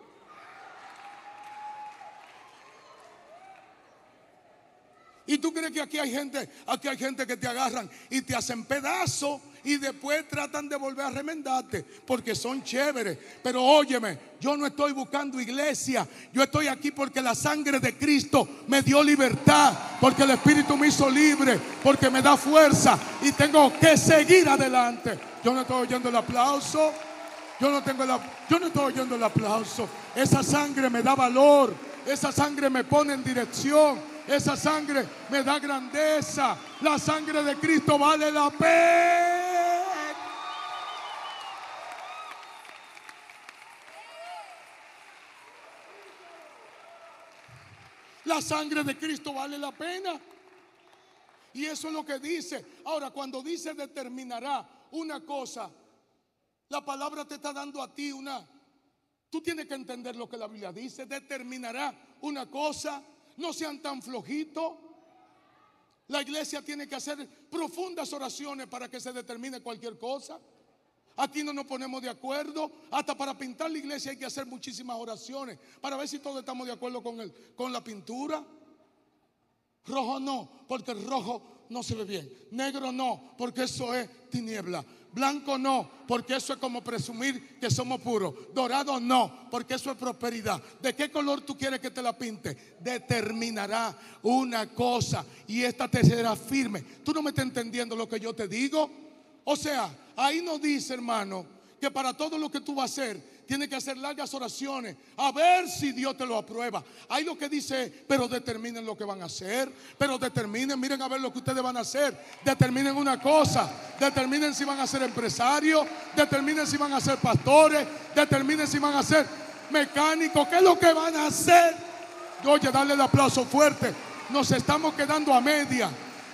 ¿Y tú crees que aquí hay gente, aquí hay gente que te agarran y te hacen pedazos y después tratan de volver a remendarte porque son chéveres? Pero óyeme, yo no estoy buscando iglesia, yo estoy aquí porque la sangre de Cristo me dio libertad, porque el Espíritu me hizo libre, porque me da fuerza y tengo que seguir adelante. Yo no estoy oyendo el aplauso. Yo no tengo la, yo no estoy oyendo el aplauso. Esa sangre me da valor. Esa sangre me pone en dirección. Esa sangre me da grandeza. La sangre de Cristo vale la pena. La sangre de Cristo vale la pena. Y eso es lo que dice. Ahora, cuando dice determinará una cosa, la palabra te está dando a ti una... Tú tienes que entender lo que la Biblia dice. Determinará una cosa. No sean tan flojitos. La iglesia tiene que hacer profundas oraciones para que se determine cualquier cosa. Aquí no nos ponemos de acuerdo. Hasta para pintar la iglesia hay que hacer muchísimas oraciones para ver si todos estamos de acuerdo con, el, con la pintura. Rojo no, porque el rojo no se ve bien. Negro no, porque eso es tiniebla. Blanco no, porque eso es como presumir que somos puros. Dorado no, porque eso es prosperidad. ¿De qué color tú quieres que te la pinte? Determinará una cosa y esta te será firme. ¿Tú no me estás entendiendo lo que yo te digo? O sea, ahí nos dice, hermano, que para todo lo que tú vas a hacer, tienes que hacer largas oraciones a ver si Dios te lo aprueba. Hay lo que dice, pero determinen lo que van a hacer, pero determinen, miren a ver lo que ustedes van a hacer, determinen una cosa, determinen si van a ser empresarios, determinen si van a ser pastores, determinen si van a ser mecánicos, qué es lo que van a hacer. Oye, dale el aplauso fuerte. Nos estamos quedando a media.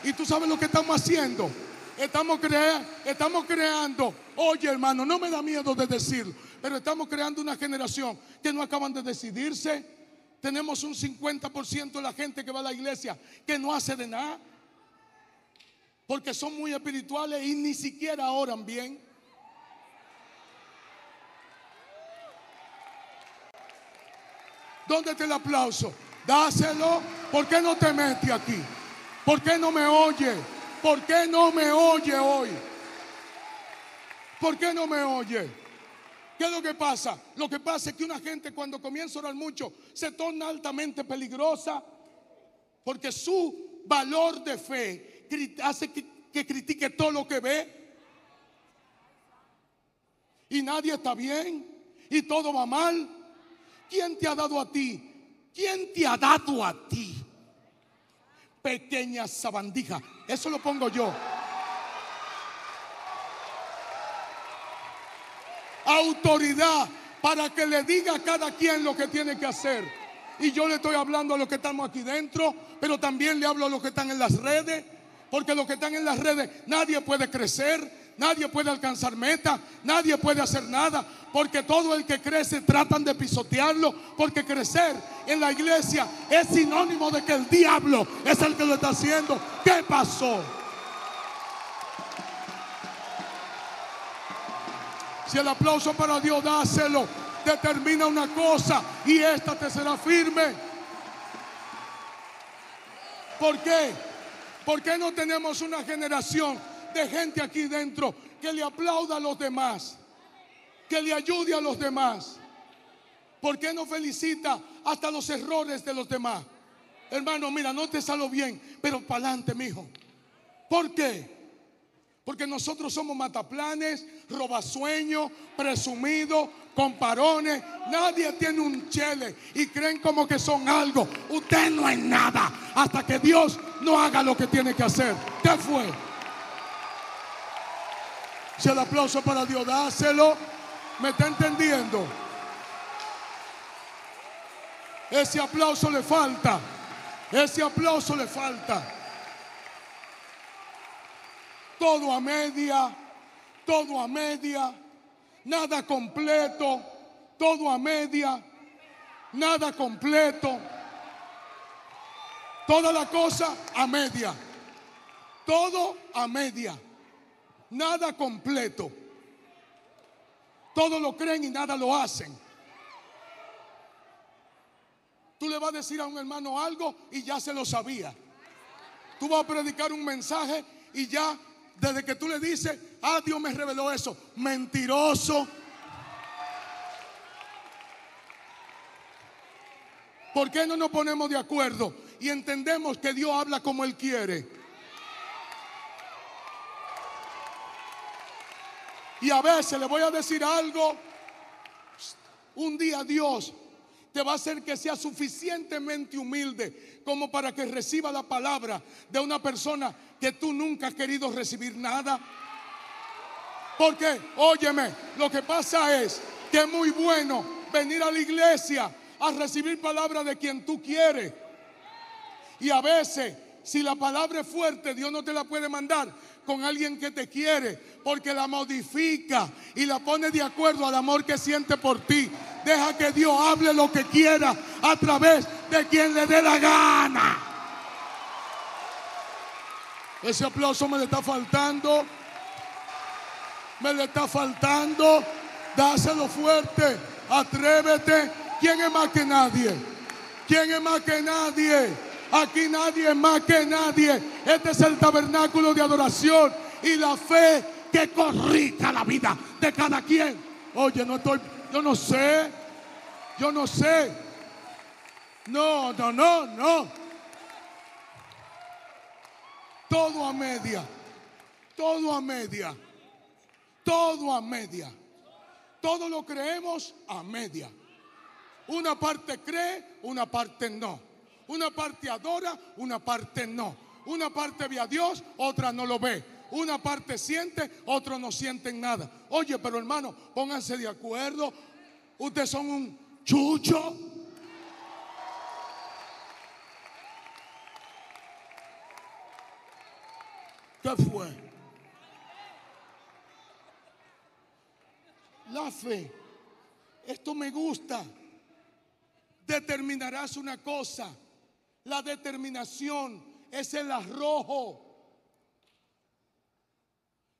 ¿Y tú sabes lo que estamos haciendo? Estamos, crea- estamos creando, oye hermano, no me da miedo de decirlo, pero estamos creando una generación que no acaban de decidirse. Tenemos un 50% de la gente que va a la iglesia que no hace de nada, porque son muy espirituales y ni siquiera oran bien. ¿Dónde está el aplauso? Dáselo. ¿Por qué no te metes aquí? ¿Por qué no me oye? ¿Por qué no me oye hoy? ¿Por qué no me oye? ¿Qué es lo que pasa? Lo que pasa es que una gente cuando comienza a orar mucho se torna altamente peligrosa porque su valor de fe hace que critique todo lo que ve y nadie está bien y todo va mal. ¿Quién te ha dado a ti? ¿Quién te ha dado a ti? Pequeña sabandija. Eso lo pongo yo. Autoridad para que le diga a cada quien lo que tiene que hacer. Y yo le estoy hablando a los que estamos aquí dentro, pero también le hablo a los que están en las redes. Porque los que están en las redes, nadie puede crecer, nadie puede alcanzar meta, nadie puede hacer nada. Porque todo el que crece tratan de pisotearlo. Porque crecer en la iglesia es sinónimo de que el diablo es el que lo está haciendo. ¿Qué pasó? Si el aplauso para Dios, dáselo. Determina una cosa y esta te será firme. ¿Por qué? ¿Por qué no tenemos una generación de gente aquí dentro que le aplauda a los demás? Que le ayude a los demás. ¿Por qué no felicita hasta los errores de los demás? Hermano, mira, no te salió bien, pero para adelante, mijo. ¿Por qué? Porque nosotros somos mataplanes, robasueños, presumidos, comparones. Nadie tiene un chele y creen como que son algo. Usted no es nada hasta que Dios no haga lo que tiene que hacer. ¿Qué fue? Si el aplauso para Dios, dáselo. ¿Me está entendiendo? Ese aplauso le falta. Ese aplauso le falta todo a media, todo a media, nada completo, todo a media, nada completo, toda la cosa a media, todo a media, nada completo. Todos lo creen y nada lo hacen. Tú le vas a decir a un hermano algo y ya se lo sabía. Tú vas a predicar un mensaje y ya desde que tú le dices, ah, Dios me reveló eso, mentiroso. ¿Por qué no nos ponemos de acuerdo y entendemos que Dios habla como Él quiere? Y a veces le voy a decir algo, un día Dios te va a hacer que sea suficientemente humilde como para que reciba la palabra de una persona que tú nunca has querido recibir nada. Porque, óyeme, lo que pasa es que es muy bueno venir a la iglesia a recibir palabra de quien tú quieres. Y a veces, si la palabra es fuerte, Dios no te la puede mandar con alguien que te quiere, porque la modifica y la pone de acuerdo al amor que siente por ti. Deja que Dios hable lo que quiera a través de quien le dé la gana. Ese aplauso me le está faltando. Me le está faltando. Dáselo fuerte. Atrévete. ¿Quién es más que nadie? ¿Quién es más que nadie? Aquí nadie más que nadie. Este es el tabernáculo de adoración y la fe que corrija la vida de cada quien. Oye, no estoy, yo no sé, yo no sé. No, no, no, no. Todo a media, todo a media, todo a media. Todo lo creemos a media. Una parte cree, una parte no. Una parte adora, una parte no. Una parte ve a Dios, otra no lo ve. Una parte siente, otros no sienten nada. Oye, pero hermano, pónganse de acuerdo. Ustedes son un chucho. ¿Qué fue? La fe. Esto me gusta. Determinarás una cosa. La determinación es el arrojo.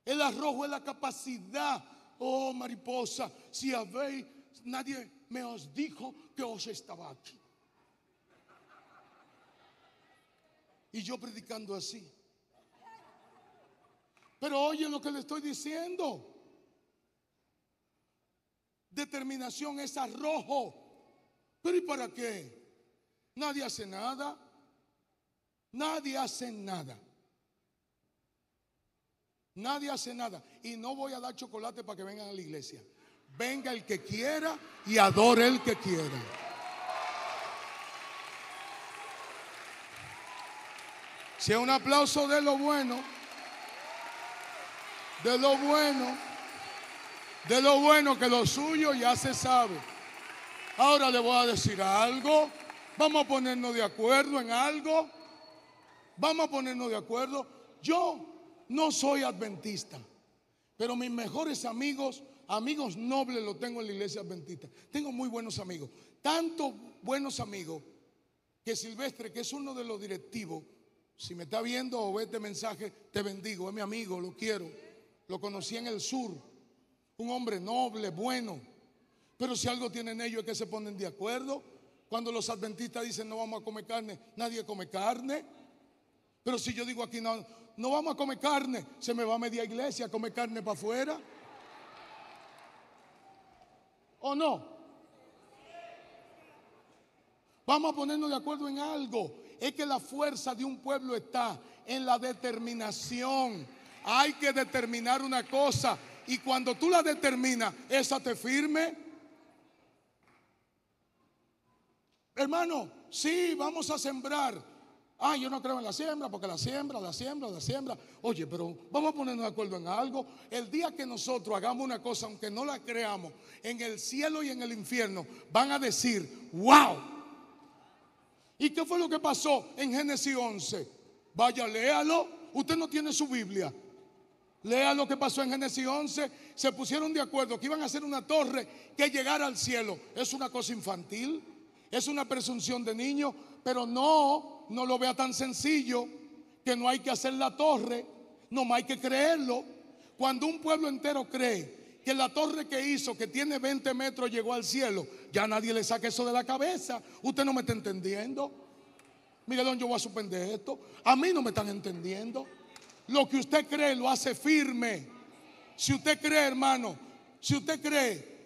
El arrojo es la capacidad. Oh, mariposa, si habéis, nadie me os dijo que os estaba aquí. Y yo predicando así. Pero oye lo que le estoy diciendo. Determinación es arrojo. Pero ¿y para qué? Nadie hace nada. Nadie hace nada. Nadie hace nada. Y no voy a dar chocolate para que vengan a la iglesia. Venga el que quiera y adore el que quiera. Si es un aplauso de lo bueno, de lo bueno, de lo bueno que lo suyo ya se sabe. Ahora le voy a decir algo. Vamos a ponernos de acuerdo en algo. Vamos a ponernos de acuerdo. Yo no soy adventista, pero mis mejores amigos, amigos nobles, los tengo en la iglesia adventista. Tengo muy buenos amigos. Tanto buenos amigos que Silvestre, que es uno de los directivos, si me está viendo o ve este mensaje, te bendigo. Es mi amigo, lo quiero. Lo conocí en el sur. Un hombre noble, bueno. Pero si algo tienen ellos es que se ponen de acuerdo. Cuando los adventistas dicen no vamos a comer carne, nadie come carne. Pero si yo digo aquí no, no vamos a comer carne, se me va a media iglesia a comer carne para afuera. ¿O no? Vamos a ponernos de acuerdo en algo. Es que la fuerza de un pueblo está en la determinación. Hay que determinar una cosa. Y cuando tú la determinas, esa te firme. Hermano, sí, vamos a sembrar. Ah, yo no creo en la siembra porque la siembra, la siembra, la siembra. Oye, pero vamos a ponernos de acuerdo en algo. El día que nosotros hagamos una cosa, aunque no la creamos, en el cielo y en el infierno, van a decir, wow. ¿Y qué fue lo que pasó en Génesis 11? Vaya, léalo. Usted no tiene su Biblia. Lea lo que pasó en Génesis 11. Se pusieron de acuerdo que iban a hacer una torre que llegara al cielo. Es una cosa infantil. Es una presunción de niño. Pero no, no lo vea tan sencillo. Que no hay que hacer la torre. No hay que creerlo. Cuando un pueblo entero cree que la torre que hizo, que tiene 20 metros, llegó al cielo, ya nadie le saca eso de la cabeza. Usted no me está entendiendo. Miguelón, yo voy a suspender esto. A mí no me están entendiendo. Lo que usted cree lo hace firme. Si usted cree, hermano, si usted cree,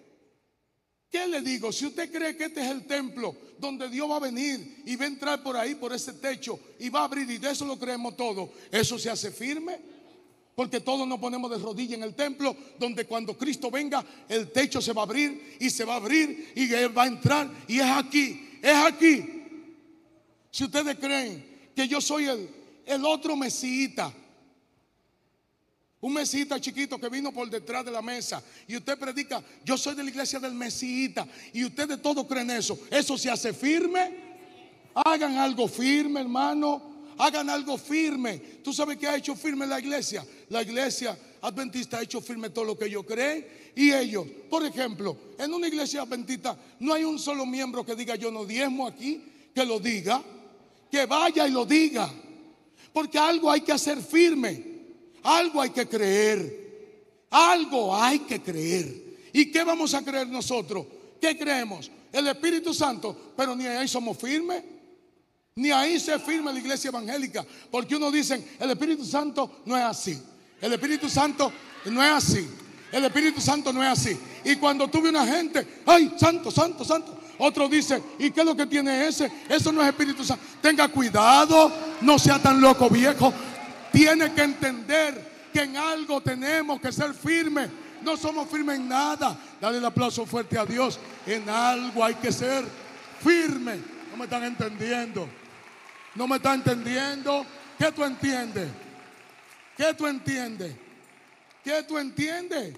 ¿qué le digo? Si usted cree que este es el templo donde Dios va a venir y va a entrar por ahí, por ese techo, y va a abrir, y de eso lo creemos todo, eso se hace firme. Porque todos nos ponemos de rodillas en el templo, donde cuando Cristo venga, el techo se va a abrir y se va a abrir y Él va a entrar. Y es aquí, es aquí. Si ustedes creen que yo soy el, el otro mesita, un mesita chiquito que vino por detrás de la mesa y usted predica, yo soy de la iglesia del mesita y ustedes todos creen eso, eso se hace firme. Hagan algo firme, hermano. Hagan algo firme. ¿Tú sabes qué ha hecho firme la iglesia? La iglesia adventista ha hecho firme todo lo que ellos creen. Y ellos, por ejemplo, en una iglesia adventista no hay un solo miembro que diga yo no diezmo aquí, que lo diga, que vaya y lo diga. Porque algo hay que hacer firme. Algo hay que creer. Algo hay que creer. ¿Y qué vamos a creer nosotros? ¿Qué creemos? El Espíritu Santo, pero ni ahí somos firmes. Ni ahí se firma la iglesia evangélica, porque uno dice, el Espíritu Santo no es así. El Espíritu Santo no es así. El Espíritu Santo no es así. Y cuando tuve una gente, ay, santo, santo, santo. Otro dice, ¿y qué es lo que tiene ese? Eso no es Espíritu Santo. Tenga cuidado, no sea tan loco viejo. Tiene que entender que en algo tenemos que ser firmes. No somos firmes en nada. Dale el aplauso fuerte a Dios. En algo hay que ser firme. No me están entendiendo. No me están entendiendo. ¿Qué tú entiendes? ¿Qué tú entiendes? ¿Qué tú entiendes?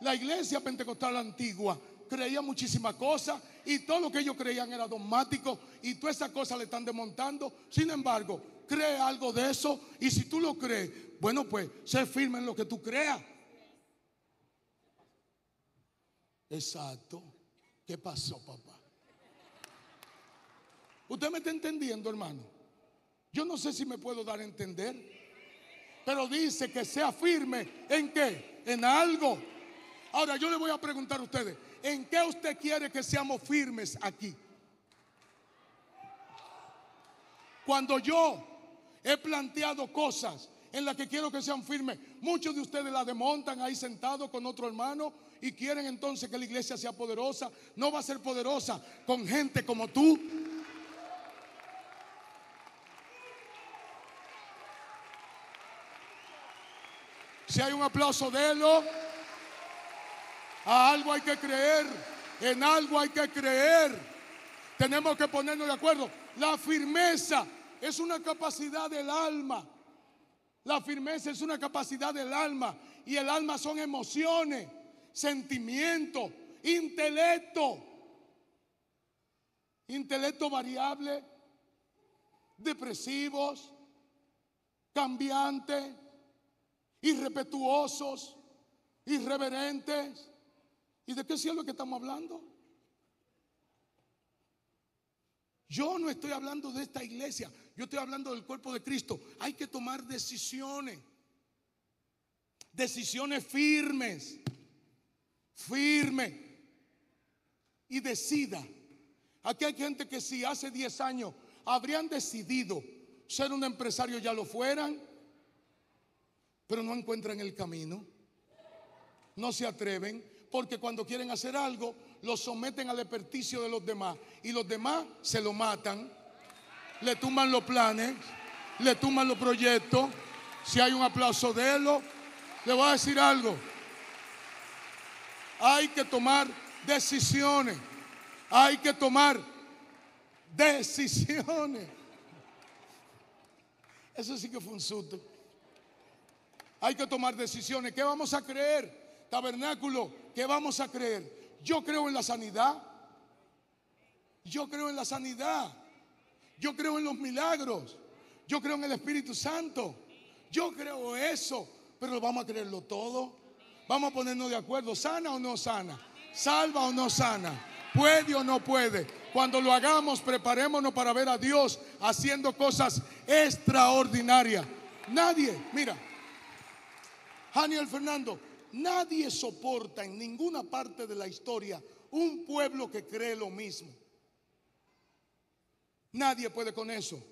La iglesia pentecostal antigua creía muchísimas cosas y todo lo que ellos creían era dogmático y todas esas cosas le están desmontando. Sin embargo, cree algo de eso y si tú lo crees, bueno, pues sé firme en lo que tú creas. Exacto. ¿Qué pasó, papá? ¿Usted me está entendiendo, hermano? Yo no sé si me puedo dar a entender, pero dice que sea firme en qué? En algo. Ahora yo le voy a preguntar a ustedes, ¿en qué usted quiere que seamos firmes aquí? Cuando yo he planteado cosas en las que quiero que sean firmes, muchos de ustedes la desmontan ahí sentados con otro hermano y quieren entonces que la iglesia sea poderosa. No va a ser poderosa con gente como tú. Si hay un aplauso, délo. A algo hay que creer. En algo hay que creer. Tenemos que ponernos de acuerdo. La firmeza es una capacidad del alma. La firmeza es una capacidad del alma. Y el alma son emociones, sentimientos, intelecto. Intelecto variable, depresivos, cambiantes, irrespetuosos, irreverentes. ¿Y de qué cielo que estamos hablando? Yo no estoy hablando de esta iglesia, yo estoy hablando del cuerpo de Cristo. Hay que tomar decisiones, decisiones firmes, firmes. Y decida. Aquí hay gente que si hace 10 años habrían decidido ser un empresario, ya lo fueran, pero no encuentran el camino. No se atreven porque cuando quieren hacer algo lo someten al experticio de los demás y los demás se lo matan, le tumban los planes, le tumban los proyectos. Si hay un aplauso de él, le voy a decir algo. Hay que tomar decisiones. Hay que tomar decisiones. Eso sí que fue un susto. Hay que tomar decisiones. ¿Qué vamos a creer? Tabernáculo, ¿qué vamos a creer? Yo creo en la sanidad. Yo creo en la sanidad. Yo creo en los milagros. Yo creo en el Espíritu Santo. Yo creo eso. Pero vamos a creerlo todo. Vamos a ponernos de acuerdo. ¿Sana o no sana? ¿Salva o no sana? ¿Puede o no puede? Cuando lo hagamos, preparémonos para ver a Dios haciendo cosas extraordinarias. Nadie, mira, Daniel Fernando, nadie soporta en ninguna parte de la historia un pueblo que cree lo mismo. Nadie puede con eso.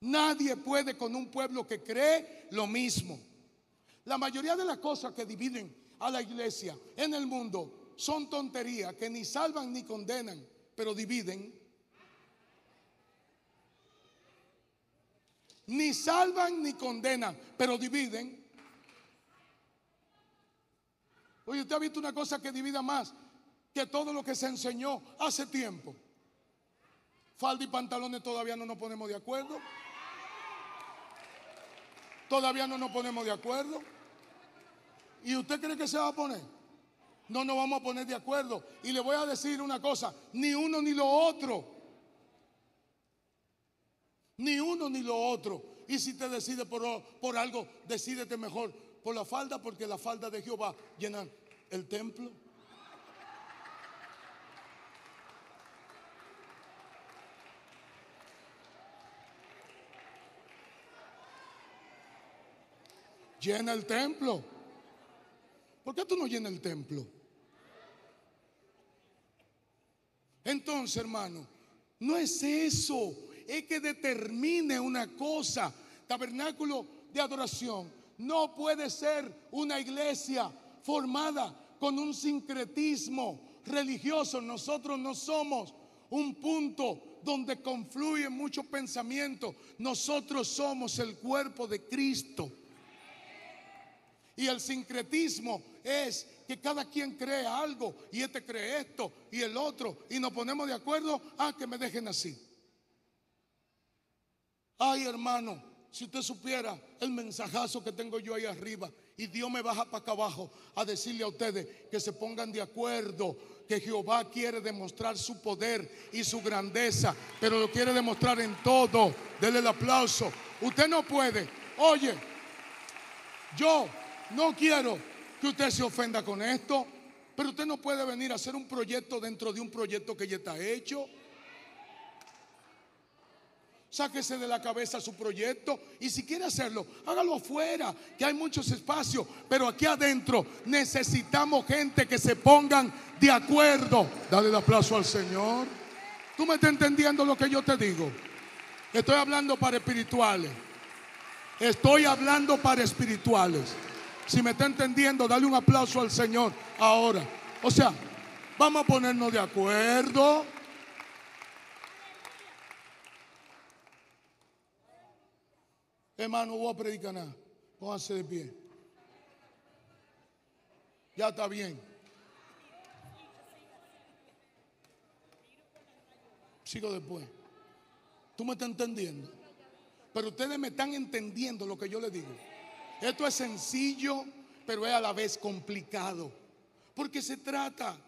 Nadie puede con un pueblo que cree lo mismo. La mayoría de las cosas que dividen a la iglesia en el mundo son tonterías que ni salvan ni condenan, pero dividen. Ni salvan ni condenan, pero dividen. Oye, usted ha visto una cosa que divida más que todo lo que se enseñó hace tiempo. Falda y pantalones todavía no nos ponemos de acuerdo. Todavía no nos ponemos de acuerdo. ¿Y usted cree que se va a poner? No nos vamos a poner de acuerdo. Y le voy a decir una cosa, ni uno ni lo otro. Ni uno ni lo otro. Y si te decides por, por algo, decídete mejor por la falda, porque la falda de Jehová llena el templo. Llena el templo. ¿Por qué tú no llenas el templo? Entonces, hermano, no es eso. es que determine una cosa. Tabernáculo de adoración no puede ser una iglesia formada con un sincretismo religioso. Nosotros no somos un punto donde confluyen muchos pensamientos. Nosotros somos el cuerpo de Cristo. Y el sincretismo es que cada quien cree algo y este cree esto y el otro y nos ponemos de acuerdo a que me dejen así. Ay, hermano, si usted supiera el mensajazo que tengo yo ahí arriba y Dios me baja para acá abajo a decirle a ustedes que se pongan de acuerdo, que Jehová quiere demostrar su poder y su grandeza, pero lo quiere demostrar en todo. Dele el aplauso. Usted no puede. Oye, yo no quiero que usted se ofenda con esto, pero usted no puede venir a hacer un proyecto dentro de un proyecto que ya está hecho. Sáquese de la cabeza su proyecto y si quiere hacerlo, hágalo afuera, que hay muchos espacios, pero aquí adentro necesitamos gente que se pongan de acuerdo. Dale el aplauso al Señor. ¿Tú me estás entendiendo lo que yo te digo? Estoy hablando para espirituales. Estoy hablando para espirituales. Si me está entendiendo, dale un aplauso al Señor ahora. O sea, vamos a ponernos de acuerdo. Hermano, voy a predicar nada. Pónganse de pie. Ya está bien. Sigo después. ¿Tú me estás entendiendo? Pero ustedes me están entendiendo lo que yo les digo. Esto es sencillo, pero es a la vez complicado. Porque se trata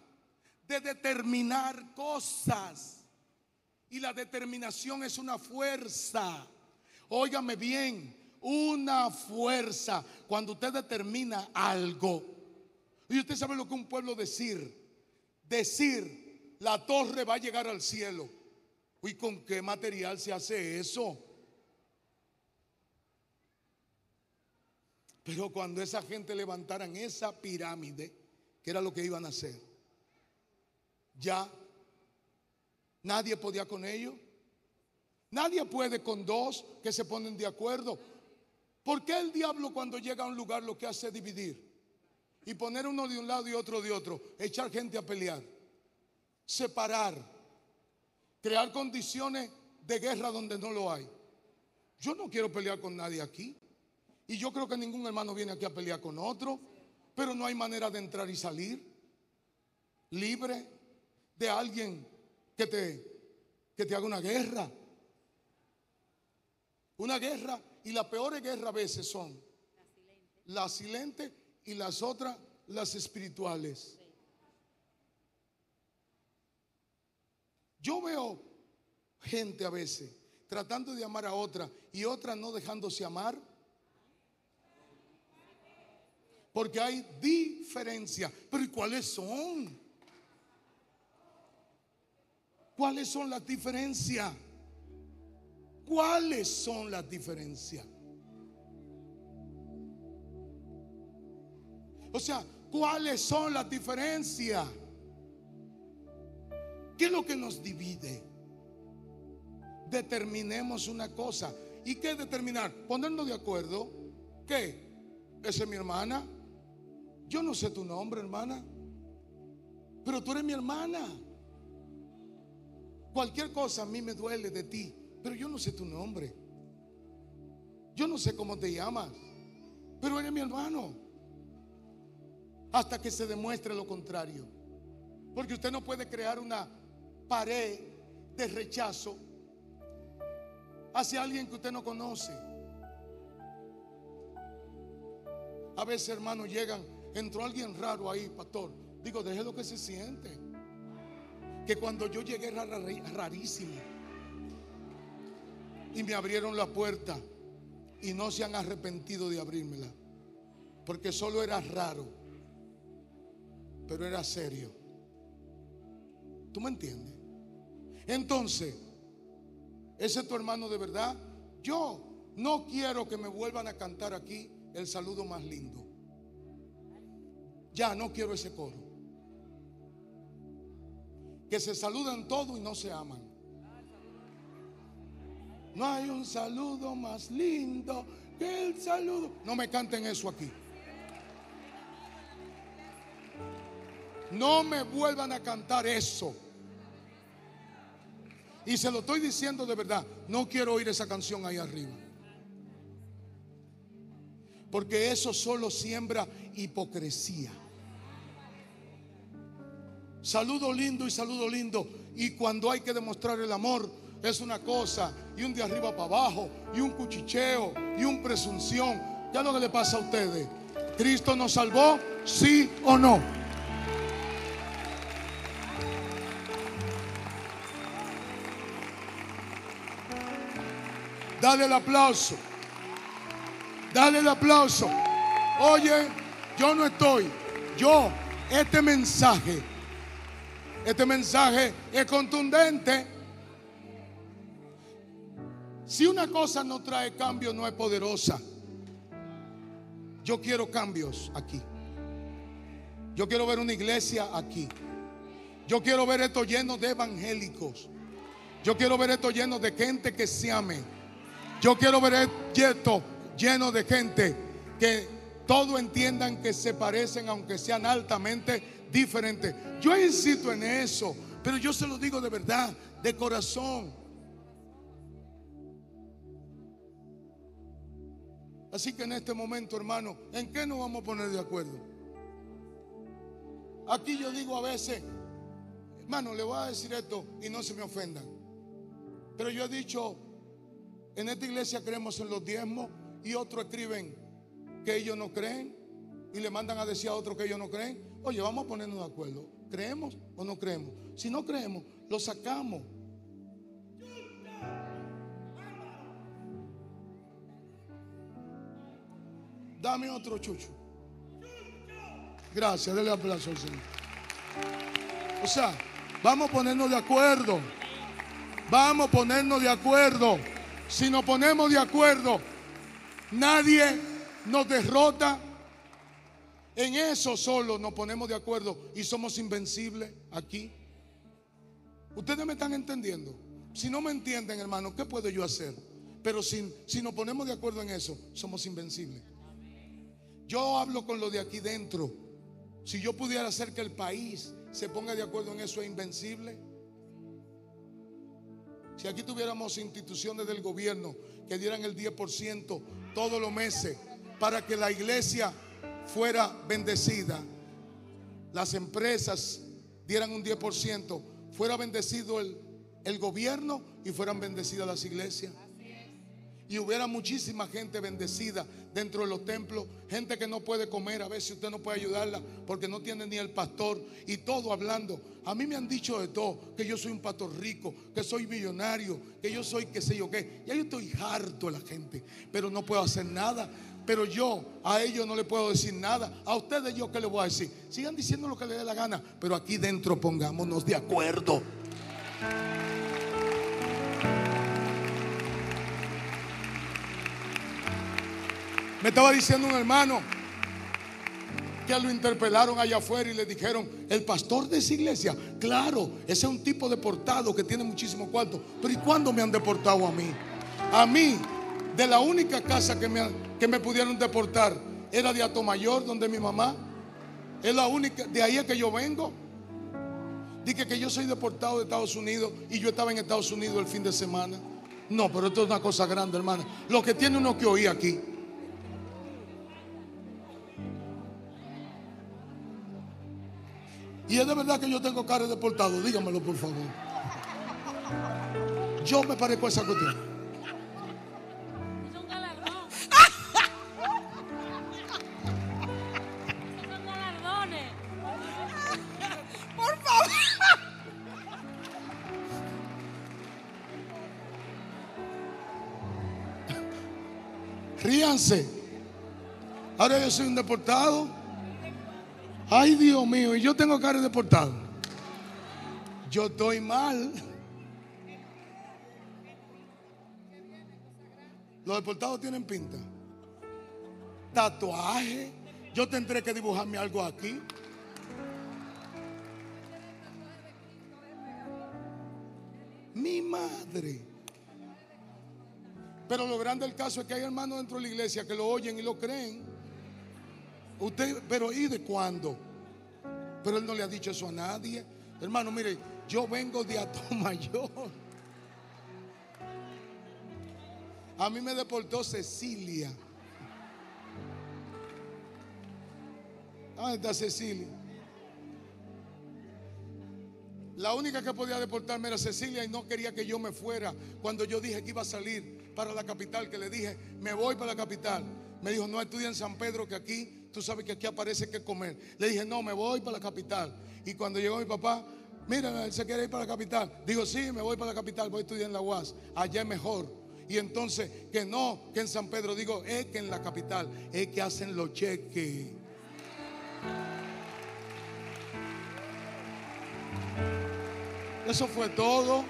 de determinar cosas. Y la determinación es una fuerza. Óigame bien, una fuerza cuando usted determina algo. Y usted sabe lo que un pueblo decir. Decir, la torre va a llegar al cielo. ¿Y con qué material se hace eso? Pero cuando esa gente levantaran esa pirámide, que era lo que iban a hacer, ya nadie podía con ellos. Nadie puede con dos que se ponen de acuerdo. ¿Por qué el diablo cuando llega a un lugar lo que hace es dividir? Y poner uno de un lado y otro de otro. Echar gente a pelear. Separar. Crear condiciones de guerra donde no lo hay. Yo no quiero pelear con nadie aquí. Y yo creo que ningún hermano viene aquí a pelear con otro. Pero no hay manera de entrar y salir libre de alguien que te, que te haga una guerra. Una guerra y las peores guerras a veces son las silentes y las otras las espirituales. Yo veo gente a veces tratando de amar a otra y otra no dejándose amar. Porque hay diferencias. Pero ¿y cuáles son? ¿Cuáles son las diferencias? ¿Cuáles son las diferencias? O sea, ¿cuáles son las diferencias? ¿Qué es lo que nos divide? Determinemos una cosa. ¿Y qué determinar? Ponernos de acuerdo. ¿Qué? Esa es mi hermana. Yo no sé tu nombre, hermana. Pero tú eres mi hermana. Cualquier cosa a mí me duele de ti. Pero yo no sé tu nombre. Yo no sé cómo te llamas. Pero eres mi hermano. Hasta que se demuestre lo contrario. Porque usted no puede crear una pared de rechazo hacia alguien que usted no conoce. A veces, hermanos, llegan, entró alguien raro ahí, pastor. Digo, deje lo que se siente. Que cuando yo llegué era rarísimo. Y me abrieron la puerta y no se han arrepentido de abrírmela. Porque solo era raro, pero era serio. ¿Tú me entiendes? Entonces, ese es tu hermano de verdad. Yo no quiero que me vuelvan a cantar aquí el saludo más lindo. Ya no quiero ese coro. Que se saludan todos y no se aman. No hay un saludo más lindo que el saludo. No me canten eso aquí. No me vuelvan a cantar eso. Y se lo estoy diciendo de verdad. No quiero oír esa canción ahí arriba. Porque eso solo siembra hipocresía. Saludo lindo y saludo lindo. Y cuando hay que demostrar el amor, es una cosa. Y un de arriba para abajo. Y un cuchicheo. Y un presunción. Ya lo que le pasa a ustedes. ¿Cristo nos salvó? ¿Sí o no? Dale el aplauso. Dale el aplauso. Oye, yo no estoy. Yo, este mensaje, este mensaje es contundente. Si una cosa no trae cambio, no es poderosa. Yo quiero cambios aquí. Yo quiero ver una iglesia aquí. Yo quiero ver esto lleno de evangélicos. Yo quiero ver esto lleno de gente que se ame. Yo quiero ver esto lleno de gente que todo entiendan que se parecen, aunque sean altamente diferentes. Yo insisto en eso, pero yo se lo digo de verdad, de corazón. Así que en este momento, hermano, ¿en qué nos vamos a poner de acuerdo? Aquí yo digo a veces, hermano, le voy a decir esto y no se me ofendan. Pero yo he dicho, en esta iglesia creemos en los diezmos y otros escriben que ellos no creen y le mandan a decir a otros que ellos no creen. Oye, vamos a ponernos de acuerdo. ¿Creemos o no creemos? Si no creemos, lo sacamos. Dame otro chucho. Gracias, denle aplauso al Señor. O sea, vamos a ponernos de acuerdo. Vamos a ponernos de acuerdo. Si nos ponemos de acuerdo, nadie nos derrota. En eso solo nos ponemos de acuerdo y somos invencibles aquí. Ustedes me están entendiendo. Si no me entienden, hermano, ¿qué puedo yo hacer? Pero si, si nos ponemos de acuerdo en eso, somos invencibles. Yo hablo con lo de aquí dentro. Si yo pudiera hacer que el país se ponga de acuerdo en eso, es invencible. Si aquí tuviéramos instituciones del gobierno que dieran el 10% todos los meses para que la iglesia fuera bendecida, las empresas dieran un 10%, fuera bendecido el, el gobierno y fueran bendecidas las iglesias. Y hubiera muchísima gente bendecida dentro de los templos, gente que no puede comer, a veces usted no puede ayudarla porque no tiene ni el pastor y todo hablando. A mí me han dicho de todo, que yo soy un pastor rico, que soy millonario, que yo soy qué sé yo qué. Ya yo estoy harto de la gente, pero no puedo hacer nada. Pero yo a ellos no le puedo decir nada. A ustedes yo qué les voy a decir. Sigan diciendo lo que les dé la gana, pero aquí dentro pongámonos de acuerdo. Me estaba diciendo un hermano que lo interpelaron allá afuera y le dijeron, el pastor de esa iglesia, claro, ese es un tipo deportado que tiene muchísimo cuarto. Pero ¿y cuándo me han deportado a mí? A mí, de la única casa que me, que me pudieron deportar, era de Atomayor, donde mi mamá. Es la única, de ahí es que yo vengo. Dije que yo soy deportado de Estados Unidos y yo estaba en Estados Unidos el fin de semana. No, pero esto es una cosa grande, hermana. Lo que tiene uno que oír aquí. Y es de verdad que yo tengo cara de deportado, dígamelo por favor. Yo me parezco a esa cuestión. Ríanse. Ahora yo soy un deportado. Ay, Dios mío, y yo tengo cara de deportado. Yo estoy mal. Los deportados tienen pinta. Tatuaje. Yo tendré que dibujarme algo aquí. Mi madre. Pero lo grande del caso es que hay hermanos dentro de la iglesia que lo oyen y lo creen. Usted, pero ¿y de cuándo? Pero él no le ha dicho eso a nadie. Hermano, mire, yo vengo de Atomayor. A mí me deportó Cecilia. ¿Dónde está Cecilia? La única que podía deportarme era Cecilia y no quería que yo me fuera. Cuando yo dije que iba a salir para la capital, que le dije, me voy para la capital. Me dijo, no estudia en San Pedro, que aquí, tú sabes que aquí aparece que comer. Le dije, no, me voy para la capital. Y cuando llegó mi papá, mira, él se quiere ir para la capital. Digo, sí, me voy para la capital, voy a estudiar en la UAS. Allá es mejor. Y entonces, que no, que en San Pedro, digo, es que en la capital, es que hacen los cheques. Eso fue todo.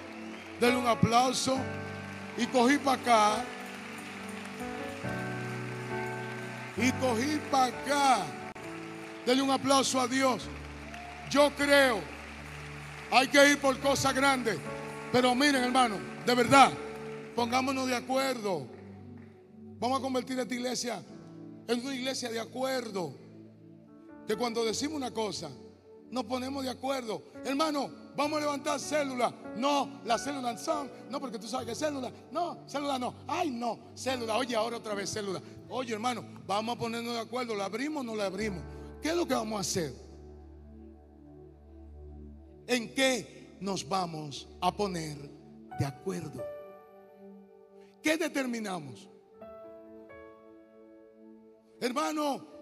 Denle un aplauso. Y cogí para acá. Y cogí para acá. Denle un aplauso a Dios. Yo creo. Hay que ir por cosas grandes. Pero miren, hermano, de verdad, pongámonos de acuerdo. Vamos a convertir esta iglesia en una iglesia de acuerdo. Que cuando decimos una cosa, nos ponemos de acuerdo. Hermano, vamos a levantar células. No, las células son. No, porque tú sabes que célula. No, célula no. Ay, no, célula. Oye, ahora otra vez célula. Oye, hermano, vamos a ponernos de acuerdo. ¿La abrimos o no la abrimos? ¿Qué es lo que vamos a hacer? ¿En qué nos vamos a poner de acuerdo? ¿Qué determinamos? Hermano,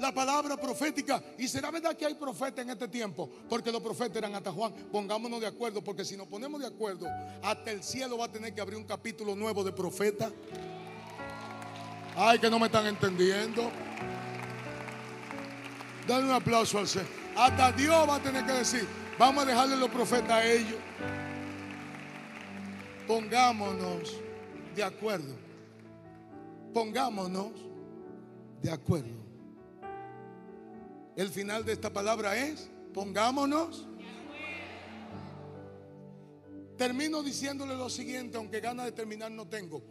la palabra profética. Y será verdad que hay profetas en este tiempo, porque los profetas eran hasta Juan. Pongámonos de acuerdo, porque si nos ponemos de acuerdo, hasta el cielo va a tener que abrir un capítulo nuevo de profeta. Ay, que no me están entendiendo. Dale un aplauso al Señor. Hasta Dios va a tener que decir, vamos a dejarle los profetas a ellos. Pongámonos de acuerdo. Pongámonos de acuerdo. El final de esta palabra es, pongámonos. Termino diciéndole lo siguiente, aunque ganas de terminar no tengo.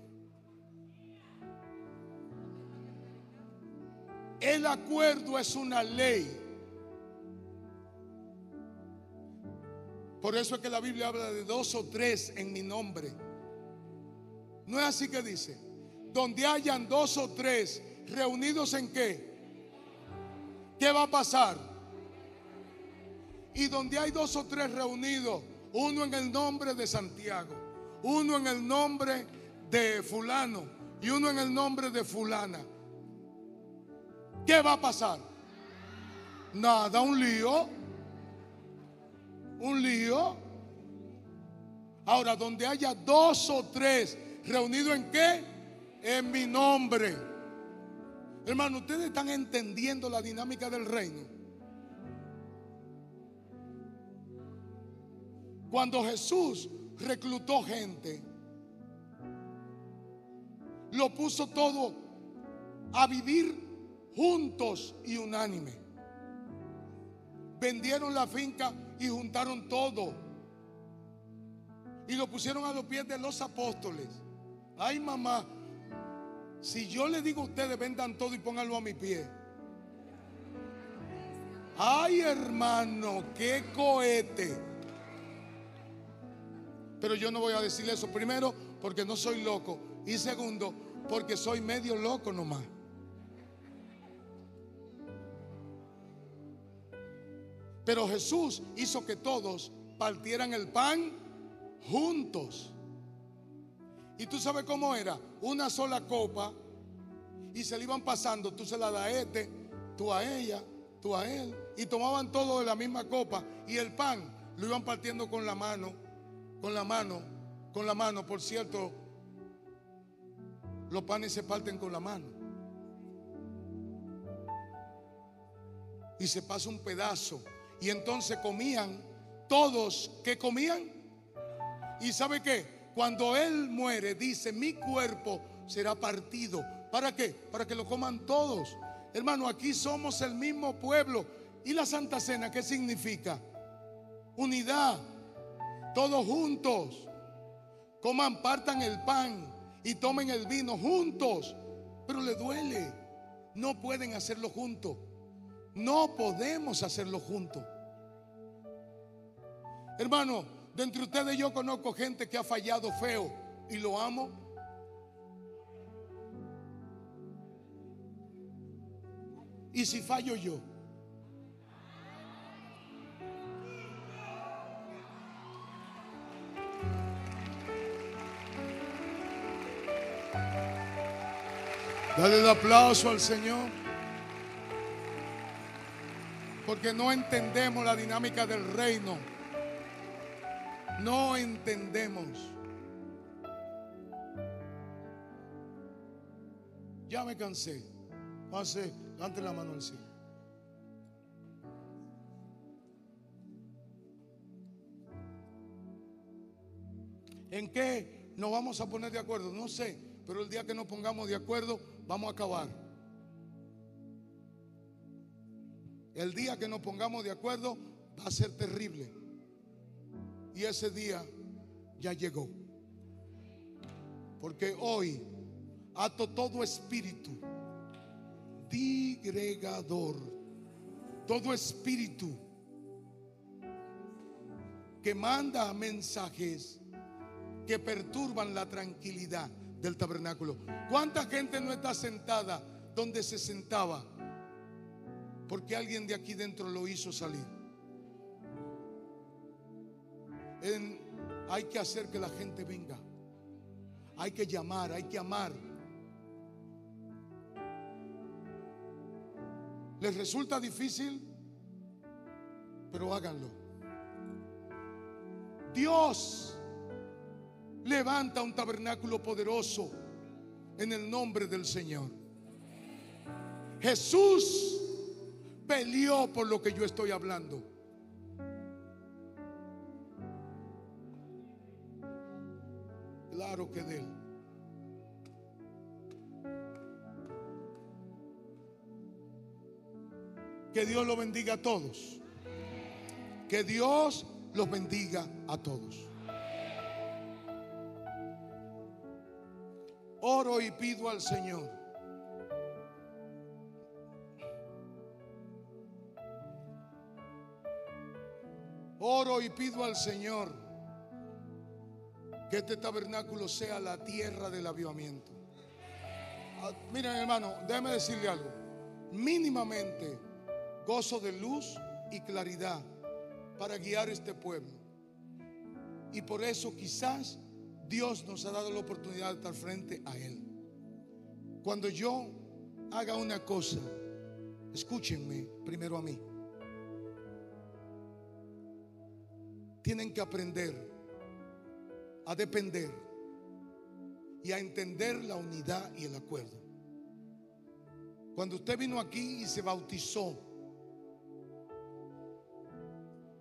El acuerdo es una ley. Por eso es que la Biblia habla de dos o tres en mi nombre. No es así que dice. Donde hayan dos o tres reunidos en qué? ¿Qué va a pasar? Y donde hay dos o tres reunidos, uno en el nombre de Santiago, uno en el nombre de fulano y uno en el nombre de fulana. ¿Qué va a pasar? Nada, un lío. Un lío. Ahora, donde haya dos o tres reunidos en qué? En mi nombre. Hermano, ustedes están entendiendo la dinámica del reino. Cuando Jesús reclutó gente, lo puso todo a vivir juntos y unánime. Vendieron la finca y juntaron todo. Y lo pusieron a los pies de los apóstoles. Ay, mamá, si yo le digo a ustedes, vendan todo y pónganlo a mi pie. Ay, hermano, qué cohete. Pero yo no voy a decirle eso. Primero, porque no soy loco. Y segundo, porque soy medio loco nomás. Pero Jesús hizo que todos partieran el pan juntos. Y tú sabes cómo era, una sola copa y se le iban pasando, tú se la das a este, tú a ella, tú a él, y tomaban todo de la misma copa y el pan lo iban partiendo con la mano, con la mano, con la mano, por cierto, los panes se parten con la mano. Y se pasa un pedazo y entonces comían todos que comían. ¿Y sabe qué? Cuando Él muere, dice, mi cuerpo será partido. ¿Para qué? Para que lo coman todos. Hermano, aquí somos el mismo pueblo. ¿Y la Santa Cena qué significa? Unidad. Todos juntos. Coman, partan el pan. y tomen el vino juntos, pero le duele. No pueden hacerlo juntos. No podemos hacerlo juntos. Hermano, de entre ustedes yo conozco gente que ha fallado feo y lo amo. ¿Y si fallo yo? Dale el aplauso al Señor. Porque no entendemos la dinámica del reino. No entendemos. Ya me cansé. Pase, levante la mano al cielo. ¿En qué nos vamos a poner de acuerdo? No sé, pero el día que nos pongamos de acuerdo, vamos a acabar. El día que nos pongamos de acuerdo va a ser terrible. Y ese día ya llegó. Porque hoy ato todo espíritu digregador, todo espíritu que manda mensajes que perturban la tranquilidad del tabernáculo. ¿Cuánta gente no está sentada donde se sentaba? Porque alguien de aquí dentro lo hizo salir. Hay que hacer que la gente venga. Hay que llamar, hay que amar. ¿Les resulta difícil? Pero háganlo. Dios levanta un tabernáculo poderoso en el nombre del Señor. Jesús peleó por lo que yo estoy hablando. Claro que de él. Que Dios lo bendiga a todos. Que Dios los bendiga a todos. Oro y pido al Señor. Oro y pido al Señor que este tabernáculo sea la tierra del avivamiento. Ah, Miren hermano, déjeme decirle algo. Mínimamente gozo de luz y claridad para guiar este pueblo. Y por eso quizás Dios nos ha dado la oportunidad de estar frente a Él. Cuando yo haga una cosa, escúchenme primero a mí. Tienen que aprender a depender y a entender la unidad y el acuerdo. Cuando usted vino aquí y se bautizó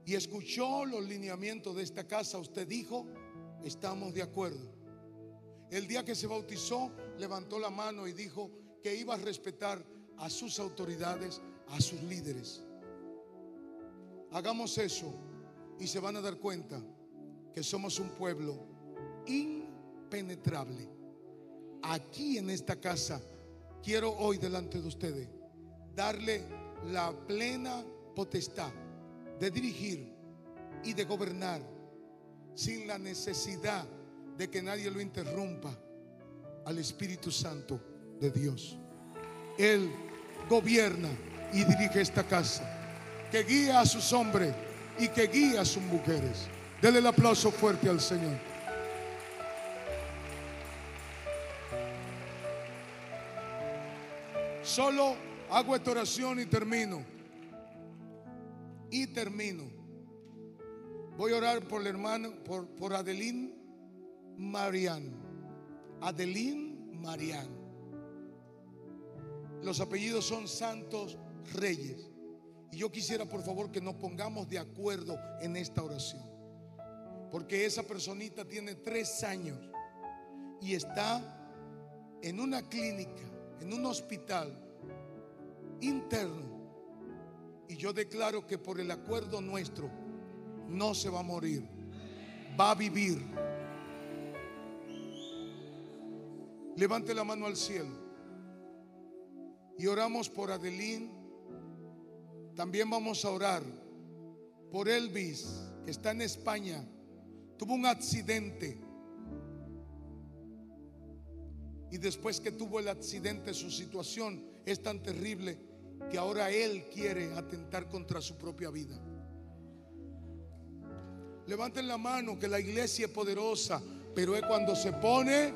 y escuchó los lineamientos de esta casa, usted dijo, estamos de acuerdo. El día que se bautizó, levantó la mano y dijo que iba a respetar a sus autoridades, a sus líderes. Hagamos eso y se van a dar cuenta que somos un pueblo impenetrable. Aquí en esta casa, quiero hoy delante de ustedes darle la plena potestad de dirigir y de gobernar sin la necesidad de que nadie lo interrumpa al Espíritu Santo de Dios. Él gobierna y dirige esta casa, que guía a sus hombres y que guía a sus mujeres. Dele el aplauso fuerte al Señor. Solo hago esta oración y termino. Y termino. Voy a orar por el hermano, por, por Adelín Marián. Adelín Marián. Los apellidos son Santos Reyes. Y yo quisiera por favor que nos pongamos de acuerdo en esta oración. Porque esa personita tiene tres años y está en una clínica, en un hospital interno. Y yo declaro que por el acuerdo nuestro no se va a morir, va a vivir. Levante la mano al cielo. Y oramos por Adelín. También vamos a orar por Elvis, que está en España. Tuvo un accidente. Y después que tuvo el accidente, su situación es tan terrible que ahora él quiere atentar contra su propia vida. Levanten la mano que la iglesia es poderosa, pero es cuando se pone